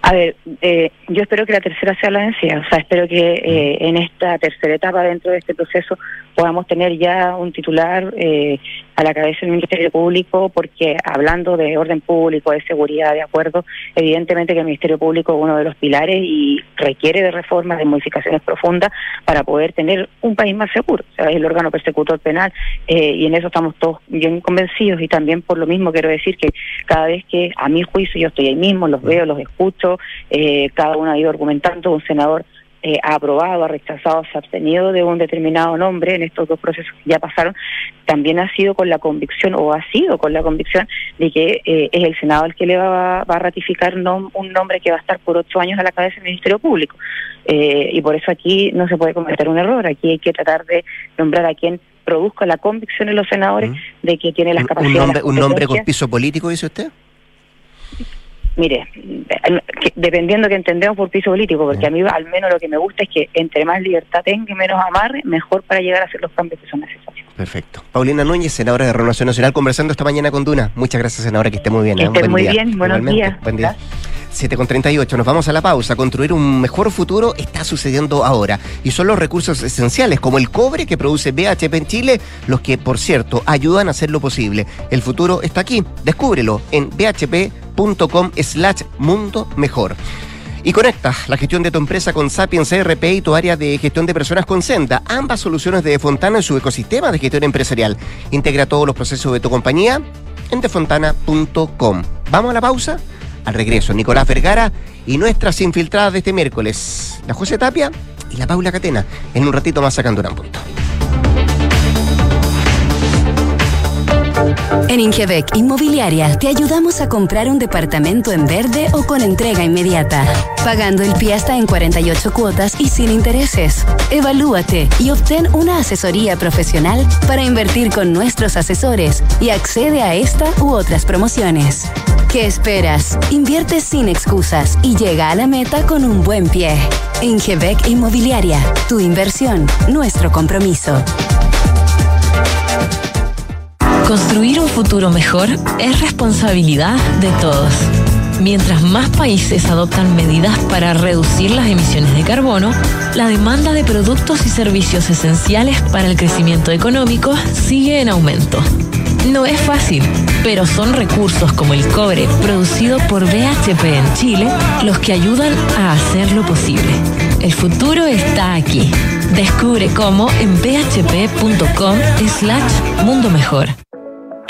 A ver, eh, yo espero que la tercera sea la vencida, o sea, espero que eh, en esta tercera etapa dentro de este proceso podamos tener ya un titular eh, a la cabeza del Ministerio Público, porque hablando de orden público, de seguridad, de acuerdo, evidentemente que el Ministerio Público es uno de los pilares y requiere de reformas, de modificaciones profundas para poder tener un país más seguro. O sea, es el órgano persecutor penal eh, y en eso estamos todos bien convencidos y también por lo mismo quiero decir que cada vez que a mi juicio yo estoy ahí mismo, los veo, los escucho, eh, cada uno ha ido argumentando, un senador eh, ha aprobado, ha rechazado, se ha abstenido de un determinado nombre en estos dos procesos que ya pasaron, también ha sido con la convicción o ha sido con la convicción de que eh, es el Senado el que le va, a ratificar un nombre que va a estar por ocho años a la cabeza del Ministerio Público. Eh, y por eso aquí no se puede cometer un error, aquí hay que tratar de nombrar a quien produzca la convicción en los senadores de que tiene las capacidades. ¿Un nombre, ¿Un nombre con piso político, dice usted? Mire, em, dependiendo que entendemos por piso político, porque a mí al menos lo que me gusta es que entre más libertad tenga y menos amarre, mejor para llegar a hacer los cambios que son necesarios. Perfecto. Paulina Núñez, senadora de Renovación Nacional, conversando esta mañana con Duna. Muchas gracias, senadora, que esté muy bien. Que ¿eh? muy bien, buenos días. Buen día. 7.38, nos vamos a la pausa. Construir un mejor futuro está sucediendo ahora y son los recursos esenciales como el cobre que produce BHP en Chile los que, por cierto, ayudan a hacer lo posible. El futuro está aquí, descúbrelo en bhp.com slash mundo mejor. Y conecta la gestión de tu empresa con Sapiens CRP y tu área de gestión de personas con Senda. Ambas soluciones de Fontana en su ecosistema de gestión empresarial. Integra todos los procesos de tu compañía en defontana.com. ¿Vamos a la pausa? Al regreso, Nicolás Vergara y nuestras infiltradas de este miércoles, la José Tapia y la Paula Catena, en un ratito más sacando un punto. En Ingebec Inmobiliaria te ayudamos a comprar un departamento en verde o con entrega inmediata, pagando el hasta en 48 cuotas y sin intereses. Evalúate y obtén una asesoría profesional para invertir con nuestros asesores y accede a esta u otras promociones. ¿Qué esperas? Invierte sin excusas y llega a la meta con un buen pie. Ingebec Inmobiliaria, tu inversión, nuestro compromiso. Construir un futuro mejor es responsabilidad de todos. Mientras más países adoptan medidas para reducir las emisiones de carbono, la demanda de productos y servicios esenciales para el crecimiento económico sigue en aumento. No es fácil, pero son recursos como el cobre producido por BHP en Chile los que ayudan a hacerlo posible. El futuro está aquí. Descubre cómo en bhp.com slash mundo mejor.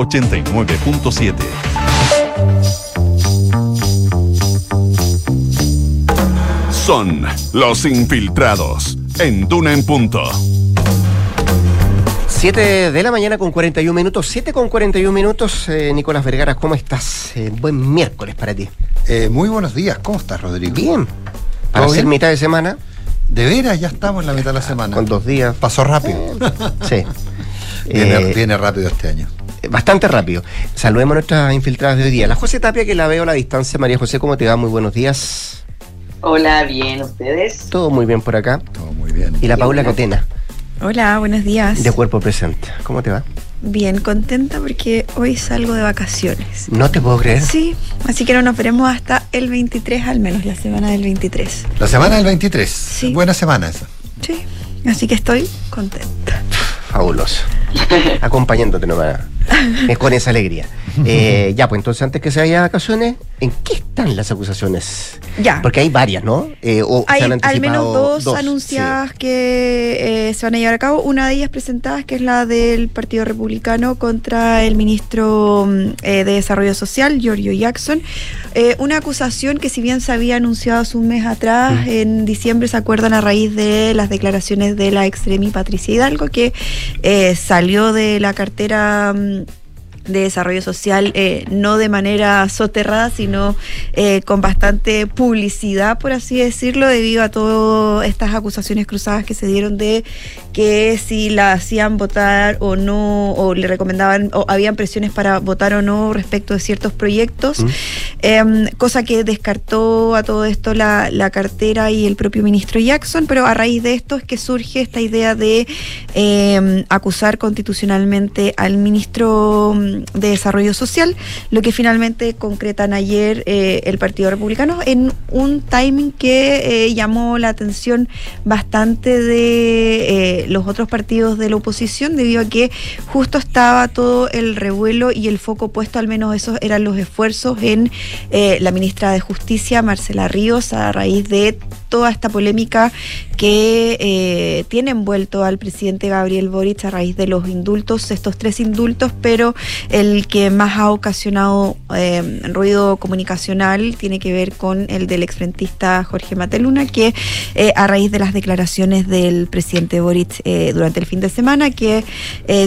89.7. Son los infiltrados en Duna en punto. 7 de la mañana con 41 minutos. 7 con 41 minutos. Eh, Nicolás Vergara, ¿cómo estás? Eh, buen miércoles para ti. Eh, muy buenos días, ¿cómo estás, Rodrigo? Bien. Para ¿Todo ser bien? mitad de semana, De veras, ya estamos en la mitad de la semana. con dos días. Pasó rápido. Sí. Viene, Eh, viene rápido este año. Bastante rápido. Saludemos a nuestras infiltradas de hoy día. La José Tapia, que la veo a la distancia. María José, ¿cómo te va? Muy buenos días. Hola, bien, ¿ustedes? Todo muy bien por acá. Todo muy bien. Y la Paula bueno. Catena, Hola, buenos días. de cuerpo presente. ¿Cómo te va? Bien contenta porque hoy salgo de vacaciones. No te puedo creer. Sí, así que no nos veremos hasta el 23 al menos, la semana del 23. La semana del 23. Sí. Buena semana esa. Sí, así que estoy contenta. Fabuloso. Acompañándote nomás. eh, con esa alegría. Eh, ya, pues entonces antes que se vaya de vacaciones, ¿en qué están las acusaciones? Ya. Porque hay varias, ¿no? Eh, o se Hay han al menos anticipado dos, anunciadas que eh, se van a llevar a cabo. Una de ellas presentadas, que es la del Partido Republicano contra el ministro mm, eh, de Desarrollo Social, Giorgio Jackson. Eh, una acusación que si bien se había anunciado hace un mes atrás, en diciembre se acuerdan a raíz de las declaraciones de la extremi Patricia Hidalgo, que eh, salió de la cartera... mm, de desarrollo social, eh, no de manera soterrada, sino eh, con bastante publicidad, por así decirlo, debido a todas estas acusaciones cruzadas que se dieron de que si la hacían votar o no, o le recomendaban, o habían presiones para votar o no respecto de ciertos proyectos. Em, cosa que descartó a todo esto la, la cartera y el propio ministro Jackson, pero a raíz de esto es que surge esta idea de em, acusar constitucionalmente al ministro mm, de Desarrollo Social, lo que finalmente concretan ayer eh, el Partido Republicano en un timing que eh, llamó la atención bastante de eh, los otros partidos de la oposición, debido a que justo estaba todo el revuelo y el foco puesto, al menos esos eran los esfuerzos en eh, la ministra de Justicia, Marcela Ríos, a raíz de toda esta polémica que eh, tiene envuelto al presidente Gabriel Boric a raíz de los indultos, estos tres indultos, pero el que más ha ocasionado eh, ruido comunicacional tiene que ver con el del exfrentista Jorge Mateluna, que eh, a raíz de las declaraciones del presidente Boric durante el fin de semana, que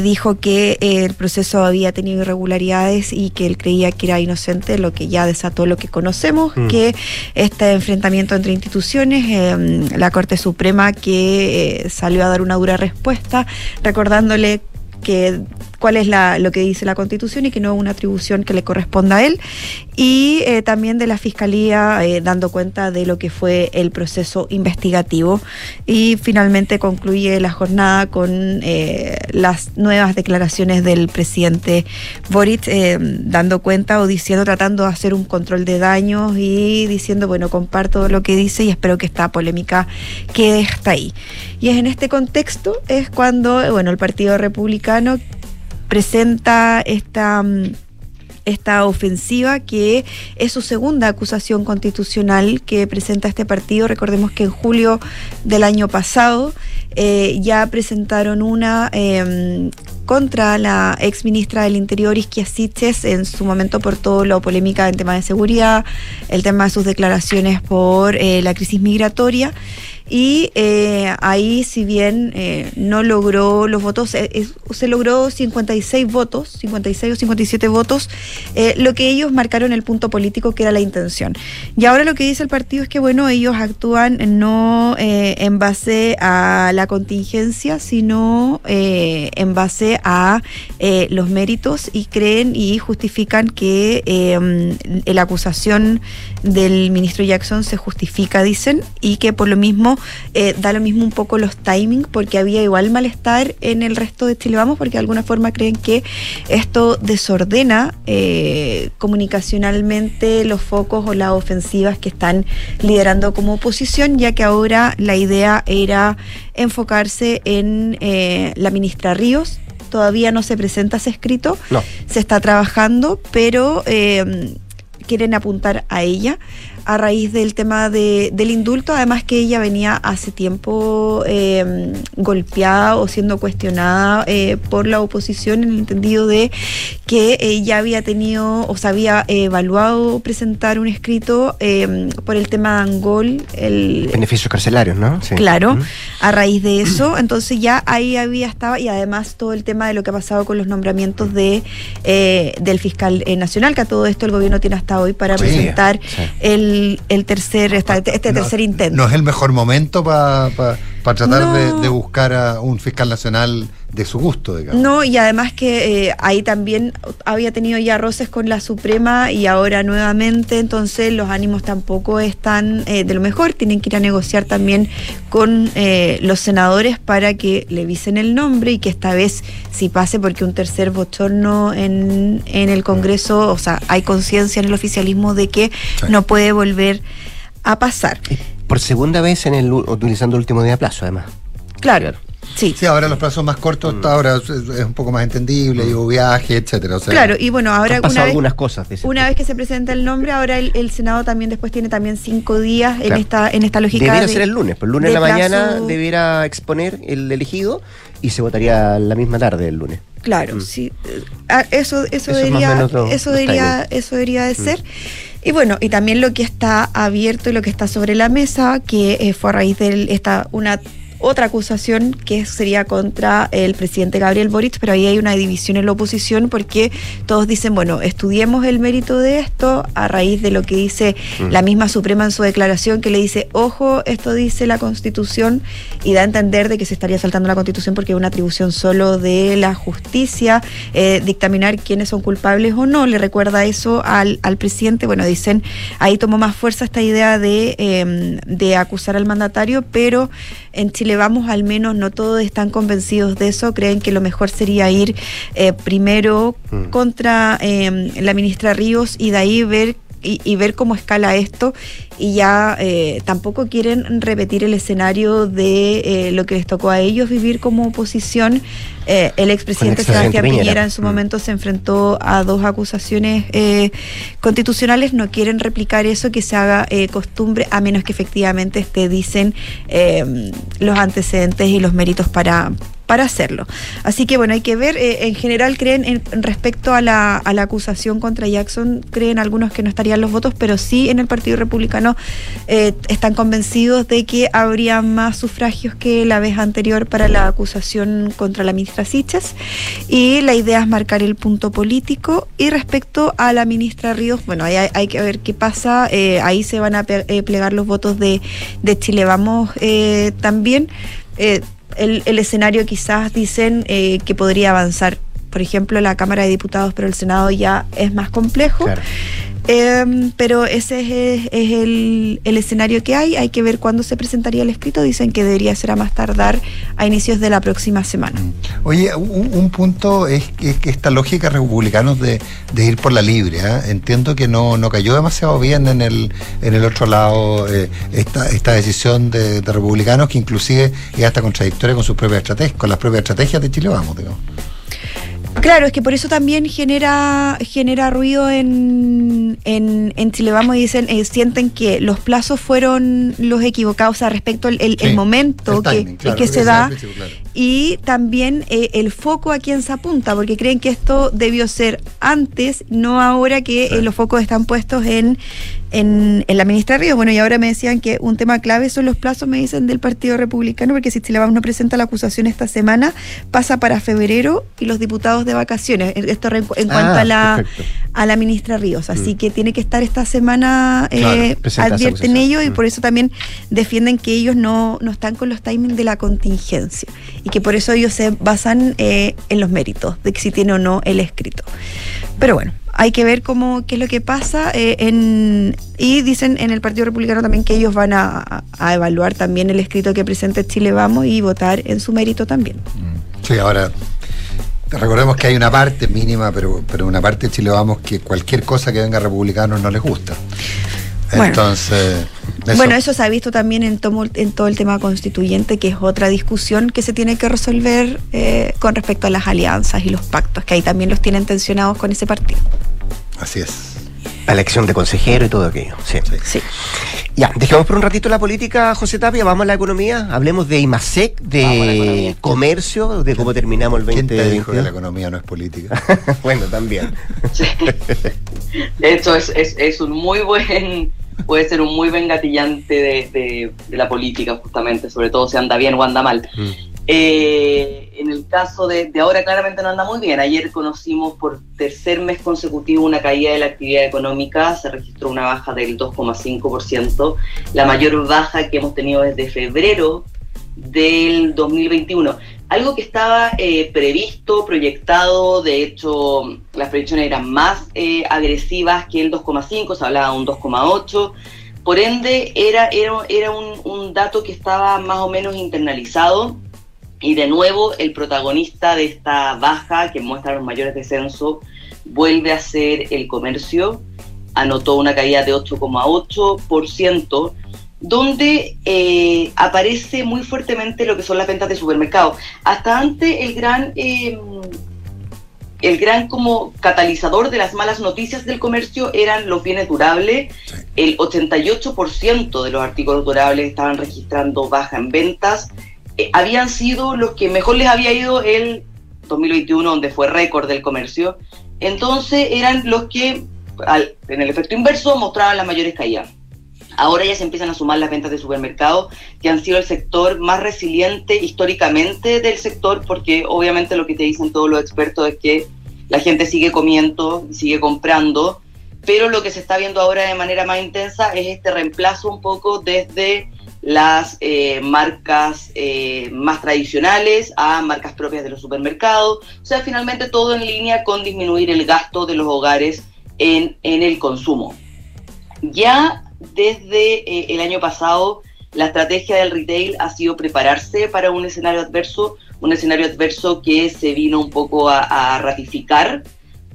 dijo que el proceso había tenido irregularidades y que él creía que era inocente, lo que ya desató lo que conocemos, Mm. que este enfrentamiento entre instituciones, eh, la Corte Suprema que eh, salió a dar una dura respuesta, recordándole que cuál es la, lo que dice la Constitución y que no es una atribución que le corresponda a él, y eh, también de la Fiscalía eh, dando cuenta de lo que fue el proceso investigativo. Y finalmente concluye la jornada con eh, las nuevas declaraciones del presidente Boric, dando cuenta o diciendo, tratando de hacer un control de daños y diciendo, bueno, comparto lo que dice y espero que esta polémica quede hasta ahí. Y es en este contexto, es cuando, bueno, el Partido Republicano presenta esta... mm, esta ofensiva que es su segunda acusación constitucional que presenta este partido. Recordemos que en julio del año pasado eh, ya presentaron una eh, contra la ex ministra del Interior, Isquia Siches, en su momento por todo lo polémica en tema de seguridad, el tema de sus declaraciones por eh, la crisis migratoria. Y eh, ahí, si bien eh, no logró los votos, eh, es- se logró 56 votos, 56 o 57 votos, eh, lo que ellos marcaron el punto político que era la intención. Y ahora lo que dice el partido es que, bueno, ellos actúan no eh, en base a la contingencia, sino en base a los méritos y creen y justifican que la acusación del ministro Jackson se justifica, dicen, y que por lo mismo eh, da lo mismo un poco los timings, porque había igual malestar en el resto de Chile Vamos, porque de alguna forma creen que esto desordena eh, comunicacionalmente los focos o las ofensivas que están liderando como oposición, ya que ahora la idea era enfocarse en eh, la ministra Ríos. Todavía no se presenta ese escrito, No. se está trabajando, pero eh, quieren apuntar a ella a raíz del tema de, del indulto, además que ella venía hace tiempo eh, golpeada o siendo cuestionada eh, por la oposición en el entendido de que ella había tenido o se había evaluado presentar un escrito eh, por el tema de Angol, el, Beneficios carcelarios, ¿no? Sí. Claro, Mm. a raíz de eso, entonces ya ahí había estaba y además todo el tema de lo que ha pasado con los nombramientos de eh, del fiscal eh, nacional, que a todo esto el gobierno tiene hasta hoy para Sí, presentar sí. el, el tercer esta- este tercer intento. No es el mejor momento para tratar No. de, de buscar a un fiscal nacional de su gusto, digamos. No, y además que eh, ahí también había tenido ya roces con la Suprema y ahora nuevamente, entonces los ánimos tampoco están eh, de lo mejor, tienen que ir a negociar también con eh, los senadores para que le visen el nombre y que esta vez sí pase porque un tercer bochorno en, en el Congreso, o sea, hay conciencia en el oficialismo de que no puede volver a pasar. Por segunda vez en el, utilizando el último día de plazo, además. Claro. Sí. Sí, ahora los plazos más cortos, Mm. ahora es, es un poco más entendible, digo, viaje, etcétera. O sea, Claro, y bueno, ahora Han pasado una vez, algunas cosas una vez que se presenta el nombre, ahora el, el Senado también después tiene también cinco días en esta en esta lógica. Debiera de- ser el lunes, pues el lunes de en la mañana debiera exponer el elegido y se votaría la misma tarde del lunes. Claro, Mm. sí. ah, Eso, eso, Eso debería, eso debería, eso debería de Mm. ser. Y bueno, y también lo que está abierto y lo que está sobre la mesa, que eh, fue a raíz de esta una otra acusación que sería contra el presidente Gabriel Boric, pero ahí hay una división en la oposición porque todos dicen, bueno, estudiemos el mérito de esto a raíz de lo que dice Mm. la misma Suprema en su declaración que le dice, ojo, esto dice la Constitución y da a entender de que se estaría saltando la Constitución porque es una atribución solo de la justicia eh, dictaminar quiénes son culpables o no. Le recuerda eso al, al presidente. Bueno, dicen, ahí tomó más fuerza esta idea de, eh, de acusar al mandatario, pero en Chile Vamos al menos no todos están convencidos de eso. Creen que lo mejor sería ir eh, primero Mm. contra eh, la ministra Ríos y de ahí ver y, y ver cómo escala esto y ya eh, tampoco quieren repetir el escenario de eh, lo que les tocó a ellos vivir como oposición. Eh, el expresidente expresidente Sebastián Piñera. Piñera. en su Mm. momento se enfrentó a dos acusaciones constitucionales, no quieren replicar eso, que se haga costumbre, a menos que efectivamente esté, dicen, eh, los antecedentes y los méritos para para hacerlo. Así que bueno, hay que ver, eh, en general creen en, respecto a la, a la acusación contra Jackson, creen algunos que no estarían los votos, pero sí en el Partido Republicano eh, están convencidos de que habría más sufragios que la vez anterior para la acusación contra la ministra Siches. Y la idea es marcar el punto político. Y respecto a la ministra Ríos, bueno, hay, hay que ver qué pasa. eh, ahí se van a plegar los votos de, Chile Vamos también. El, el escenario quizás dicen eh, que podría avanzar. Por ejemplo, la Cámara de Diputados, pero el Senado ya es más complejo. Em, pero ese es, el, el escenario que hay. Hay que ver cuándo se presentaría el escrito. Dicen que debería ser a más tardar a inicios de la próxima semana. Oye, un, un punto es que, esta lógica republicanos de, ir por la libre, ¿ah? entiendo que no, cayó demasiado bien en el, en el otro lado eh, esta, esta decisión de, de republicanos que inclusive es hasta contradictoria con sus propias estrategias, con las propias estrategias de Chile Vamos, digamos. Claro, es que por eso también genera, genera ruido en, en, en Chile Vamos y dicen, eh, sienten que los plazos fueron los equivocados, o sea, respecto al el, momento el que, claro, que se da claro. y también eh, el foco a quien se apunta, porque creen que esto debió ser antes, no ahora que eh, los focos están puestos en, en, en la ministra Ríos. Bueno, y ahora me decían que un tema clave son los plazos, me dicen, del Partido Republicano, porque si Chile Vamos no presenta la acusación esta semana, pasa para febrero y los diputados de vacaciones. Esto en cuanto Ah, a la perfecto. a la ministra Ríos. Así Mm. que tiene que estar esta semana, eh, Claro, advierten ellos, y Mm. por eso también defienden que ellos no, no están con los timings de la contingencia y que por eso ellos se basan eh, en los méritos, de que si tiene o no el escrito. Pero bueno. Hay que ver cómo qué es lo que pasa eh, en, y dicen en el Partido Republicano también que ellos van a, a evaluar también el escrito que presente Chile Vamos y votar en su mérito también. Sí, ahora recordemos que hay una parte mínima, pero, pero una parte de Chile Vamos que cualquier cosa que venga republicanos no les gusta. Bueno. Eso. Bueno, eso se ha visto también en, tomo- en todo el tema constituyente, que es otra discusión que se tiene que resolver eh, con respecto a las alianzas y los pactos, que ahí también los tienen tensionados con ese partido. Así es. La elección de consejero y todo aquello. Sí. Sí. Ya, dejemos por un ratito la política, José Tapia, vamos a la economía, hablemos de IMASEC, de comercio, de cómo terminamos el ¿Quién te dijo que 2022. la economía no es política? bueno, también. De hecho, es, es, es un muy buen, puede ser un muy buen gatillante de, de- de la política, justamente, sobre todo si anda bien o anda mal. Eh, en el caso de, de ahora, claramente no anda muy bien. Ayer conocimos por tercer mes consecutivo una caída de la actividad económica, se registró una baja del 2,5%, la mayor baja que hemos tenido desde febrero del 2021. Algo que estaba eh, previsto, proyectado, de hecho las proyecciones eran más eh, agresivas que el 2,5, se hablaba de un 2,8, por ende era, era, era un, un dato que estaba más o menos internalizado. Y de nuevo el protagonista de esta baja que muestra los mayores descensos vuelve a ser el comercio, anotó una caída de 8,8%, donde eh, aparece muy fuertemente lo que son las ventas de supermercados. Hasta antes el gran, eh, el gran como catalizador de las malas noticias del comercio eran los bienes durables. El 88% de los artículos durables estaban registrando baja en ventas. Eh, habían sido los que mejor les había ido el 2021, donde fue récord del comercio. Entonces eran los que, al- en el efecto inverso, mostraban las mayores caídas. Ahora ya se empiezan a sumar las ventas de supermercados, que han sido el sector más resiliente históricamente del sector, porque obviamente lo que te dicen todos los expertos es que la gente sigue comiendo, sigue comprando, pero lo que se está viendo ahora de manera más intensa es este reemplazo un poco desde las eh, marcas eh, más tradicionales a marcas propias de los supermercados. O sea, finalmente todo en línea con disminuir el gasto de los hogares en, en el consumo. Ya desde eh, el año pasado, la estrategia del retail ha sido prepararse para un escenario adverso, un escenario adverso que se vino un poco a, a ratificar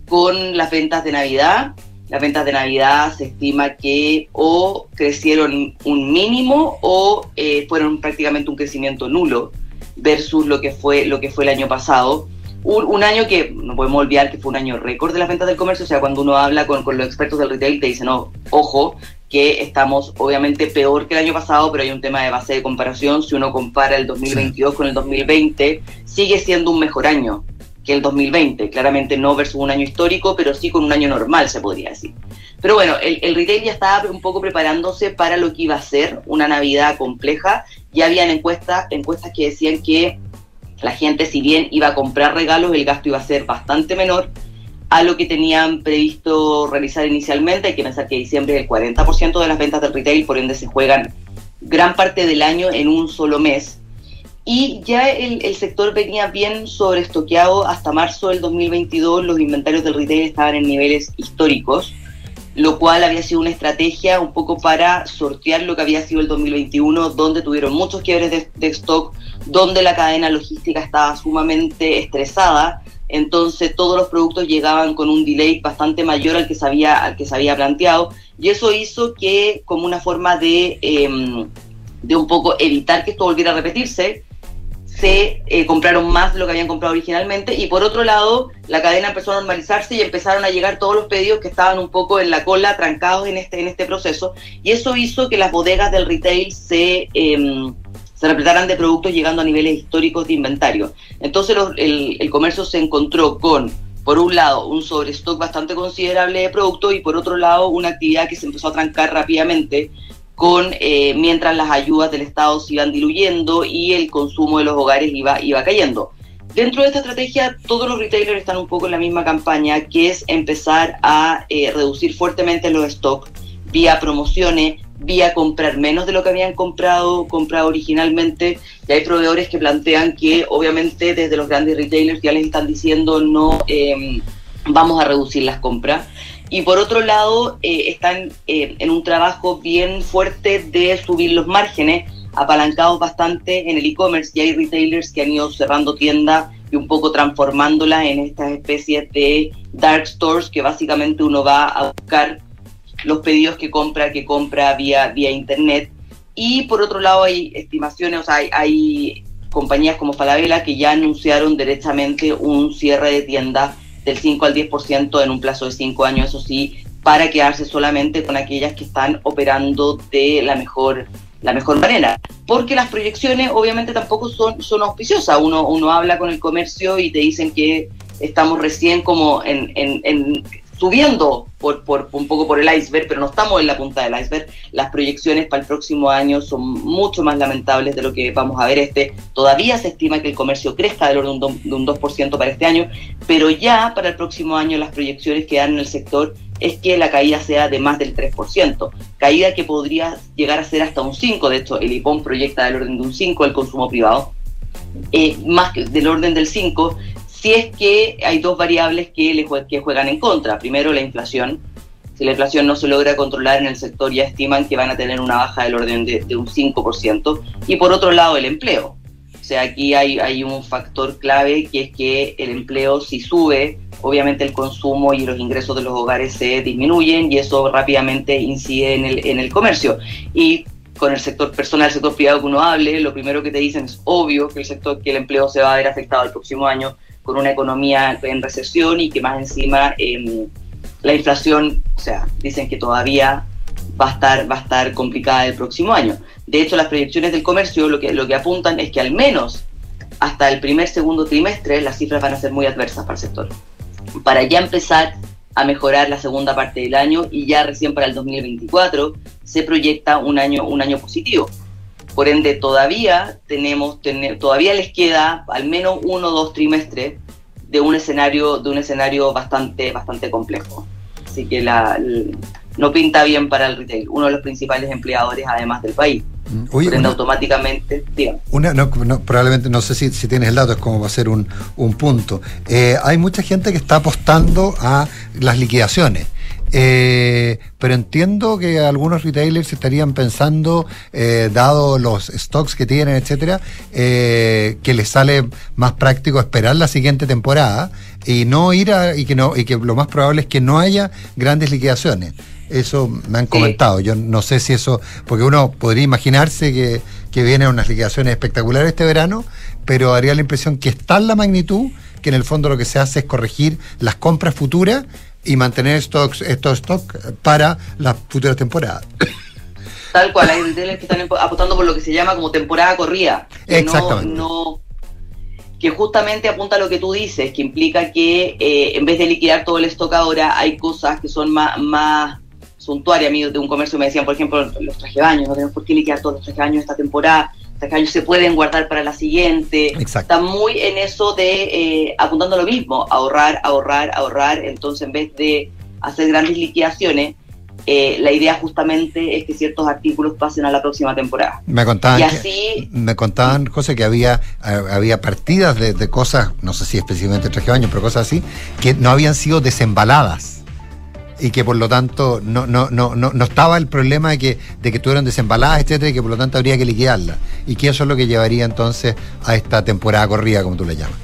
con las ventas de Navidad las ventas de Navidad se estima que o crecieron un mínimo o eh, fueron prácticamente un crecimiento nulo versus lo que fue lo que fue el año pasado. Un, año que no podemos olvidar que fue un año récord de las ventas del comercio, o sea, cuando uno habla con, con los expertos del retail te dicen, no, ojo, que estamos obviamente peor que el año pasado, pero hay un tema de base de comparación. Si uno compara el 2022 con el 2020, sigue siendo un mejor año que el 2020. Claramente no versus un año histórico, pero sí con un año normal, se podría decir. Pero bueno, el, retail ya estaba un poco preparándose para lo que iba a ser una Navidad compleja. Ya habían encuestas, encuestas que decían que la gente, si bien iba a comprar regalos, el gasto iba a ser bastante menor a lo que tenían previsto realizar inicialmente. Hay que pensar que diciembre el 40% de las ventas del retail, por ende se juegan gran parte del año en un solo mes y ya el, sector venía bien sobreestoqueado hasta marzo del 2022, los inventarios del retail estaban en niveles históricos, lo cual había sido una estrategia un poco para sortear lo que había sido el 2021, donde tuvieron muchos quiebres de stock, donde la cadena logística estaba sumamente estresada, entonces todos los productos llegaban con un delay bastante mayor al que se había, que se había planteado, y eso hizo que como una forma de... Eh, de un poco evitar que esto volviera a repetirse, se eh, compraron más de lo que habían comprado originalmente. Y por otro lado la cadena empezó a normalizarse y empezaron a llegar todos los pedidos que estaban un poco en la cola trancados en este en este proceso. Y eso hizo que las bodegas del retail se eh, se repletaran de productos llegando a niveles históricos de inventario entonces el, comercio se encontró con por un lado un sobrestock bastante considerable de productos y por otro lado una actividad que se empezó a trancar rápidamente con eh, mientras las ayudas del Estado se iban diluyendo y el consumo de los hogares iba, iba cayendo. Dentro de esta estrategia, todos los retailers están un poco en la misma campaña, que es empezar a eh, reducir fuertemente los stocks vía promociones, vía comprar menos de lo que habían comprado, comprado originalmente. Y hay proveedores que plantean que obviamente desde los grandes retailers ya les están diciendo no eh, vamos a reducir las compras y por otro lado eh, están eh, en un trabajo bien fuerte de subir los márgenes, apalancados bastante en el e-commerce y hay retailers que han ido cerrando tiendas y un poco transformándolas en estas especies de dark stores que básicamente uno va a buscar los pedidos que compra, que compra vía, vía internet. Y por otro lado hay estimaciones, o sea, hay, hay compañías como Falabella que ya anunciaron directamente un cierre de tiendas del 5 al 10% en un plazo de 5 años, eso sí, para quedarse solamente con aquellas que están operando de la mejor la mejor manera. Porque las proyecciones obviamente tampoco son, son auspiciosas. Uno, uno habla con el comercio y te dicen que estamos recién como en subiendo un poco por el iceberg, pero no estamos en la punta del iceberg. Las proyecciones para el próximo año son mucho más lamentables de lo que vamos a ver este. Todavía se estima que el comercio crezca del orden de un 2% para este año, pero ya para el próximo año las proyecciones que dan en el sector es que la caída sea de más del 3%, caída que podría llegar a ser hasta un 5%, de hecho el IPOM proyecta del orden de un 5% el consumo privado, eh, más que del orden del 5%, si es que hay dos variables que, le que juegan en contra. Primero, la inflación. Si la inflación no se logra controlar en el sector, ya estiman que van a tener una baja del orden de, un 5%. Y por otro lado, el empleo. O sea, aquí hay, hay un factor clave que es que el empleo si sube, obviamente el consumo y los ingresos de los hogares se disminuyen y eso rápidamente incide en el, en el comercio. Y con el sector personal, el sector privado que uno hable, lo primero que te dicen es obvio que el sector, que el empleo se va a ver afectado el próximo año con una economía en recesión y que más encima em, la inflación, o sea, dicen que todavía va a estar va a estar complicada el próximo año. De hecho, las proyecciones del comercio lo que lo que apuntan es que al menos hasta el primer segundo trimestre las cifras van a ser muy adversas para el sector. Para ya empezar a mejorar la segunda parte del año y ya recién para el 2024 se proyecta un año, un año positivo. Por ende, todavía tenemos, todavía les queda al menos uno o dos trimestres de un escenario, de un escenario bastante, bastante complejo. Así que la, no pinta bien para el retail, uno de los principales empleadores además del país. Mm, oye, automáticamente, Una, no, probablemente, no sé si, si, tienes el dato, es como va a ser un, un punto. Eh, hay mucha gente que está apostando a las liquidaciones. Eh, pero entiendo que algunos retailers estarían pensando, eh, dado los stocks que tienen, etcétera, eh, que les sale más práctico esperar la siguiente temporada y no ir a, y que no, y que lo más probable es que no haya grandes liquidaciones. Eso me han comentado. Yo no sé si eso, porque uno podría imaginarse que, que vienen unas liquidaciones espectaculares este verano, pero haría la impresión que está en la magnitud que en el fondo lo que se hace es corregir las compras futuras y mantener stocks, estos stocks para las futuras temporadas. Tal cual, hay retailers que están apostando por lo que se llama como temporada corrida. Exactamente. No, que justamente apunta a lo que tú dices, que implica que eh, en vez de liquidar todo el stock ahora, hay cosas que son más, más suntuarias. Amigos de un comercio me decían, por ejemplo, los traje baños, no tenemos por qué liquidar todos los traje baños esta temporada se pueden guardar para la siguiente. Está muy en eso de eh, apuntando lo mismo, ahorrar, ahorrar, ahorrar. Entonces, en vez de hacer grandes liquidaciones, eh, la idea justamente es que ciertos artículos pasen a la próxima temporada. Me contaban, me contaban José, que había, había partidas de, de, cosas, no sé si específicamente traje baño, pero cosas así, que no habían sido desembaladas y que por lo tanto no, no, no, no, no estaba el problema de que, de que estuvieran desembaladas, etcétera, y que por lo tanto habría que liquidarlas. Y que eso es lo que llevaría entonces a esta temporada corrida, como tú le llamas.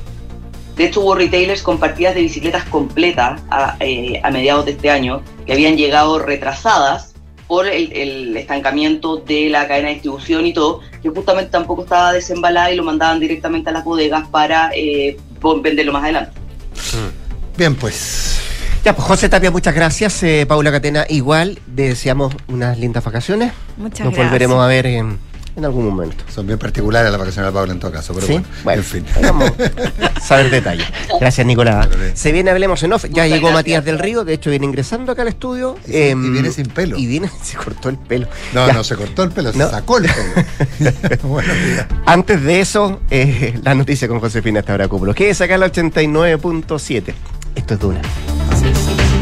De hecho, hubo retailers con partidas de bicicletas completas a, eh, a mediados de este año que habían llegado retrasadas por el, estancamiento de la cadena de distribución y todo, que justamente tampoco estaba desembalada y lo mandaban directamente a las bodegas para eh, venderlo más adelante. Bien, pues ya, pues José Tapia, muchas gracias. Eh, Paula Catena, igual. Deseamos unas lindas vacaciones. Muchas Nos gracias. volveremos a ver en, en, algún momento. Son bien particulares las vacaciones de Paula en todo caso, pero ¿Sí? bueno, en fin. Vamos a saber detalles. Gracias, Nicolás. Se viene Hablemos en Off. Ya Muchas llegó gracias. Matías del Río, de hecho viene ingresando acá al estudio. Y, y viene sin pelo. Y viene, se cortó el pelo. No, Ya. no se cortó el pelo, No. se sacó el pelo. Buenos días. Antes de eso, eh, la noticia con Josefina hasta ahora Cúpulo. Que es acá la 89.7. Esto es Duna. Thank you.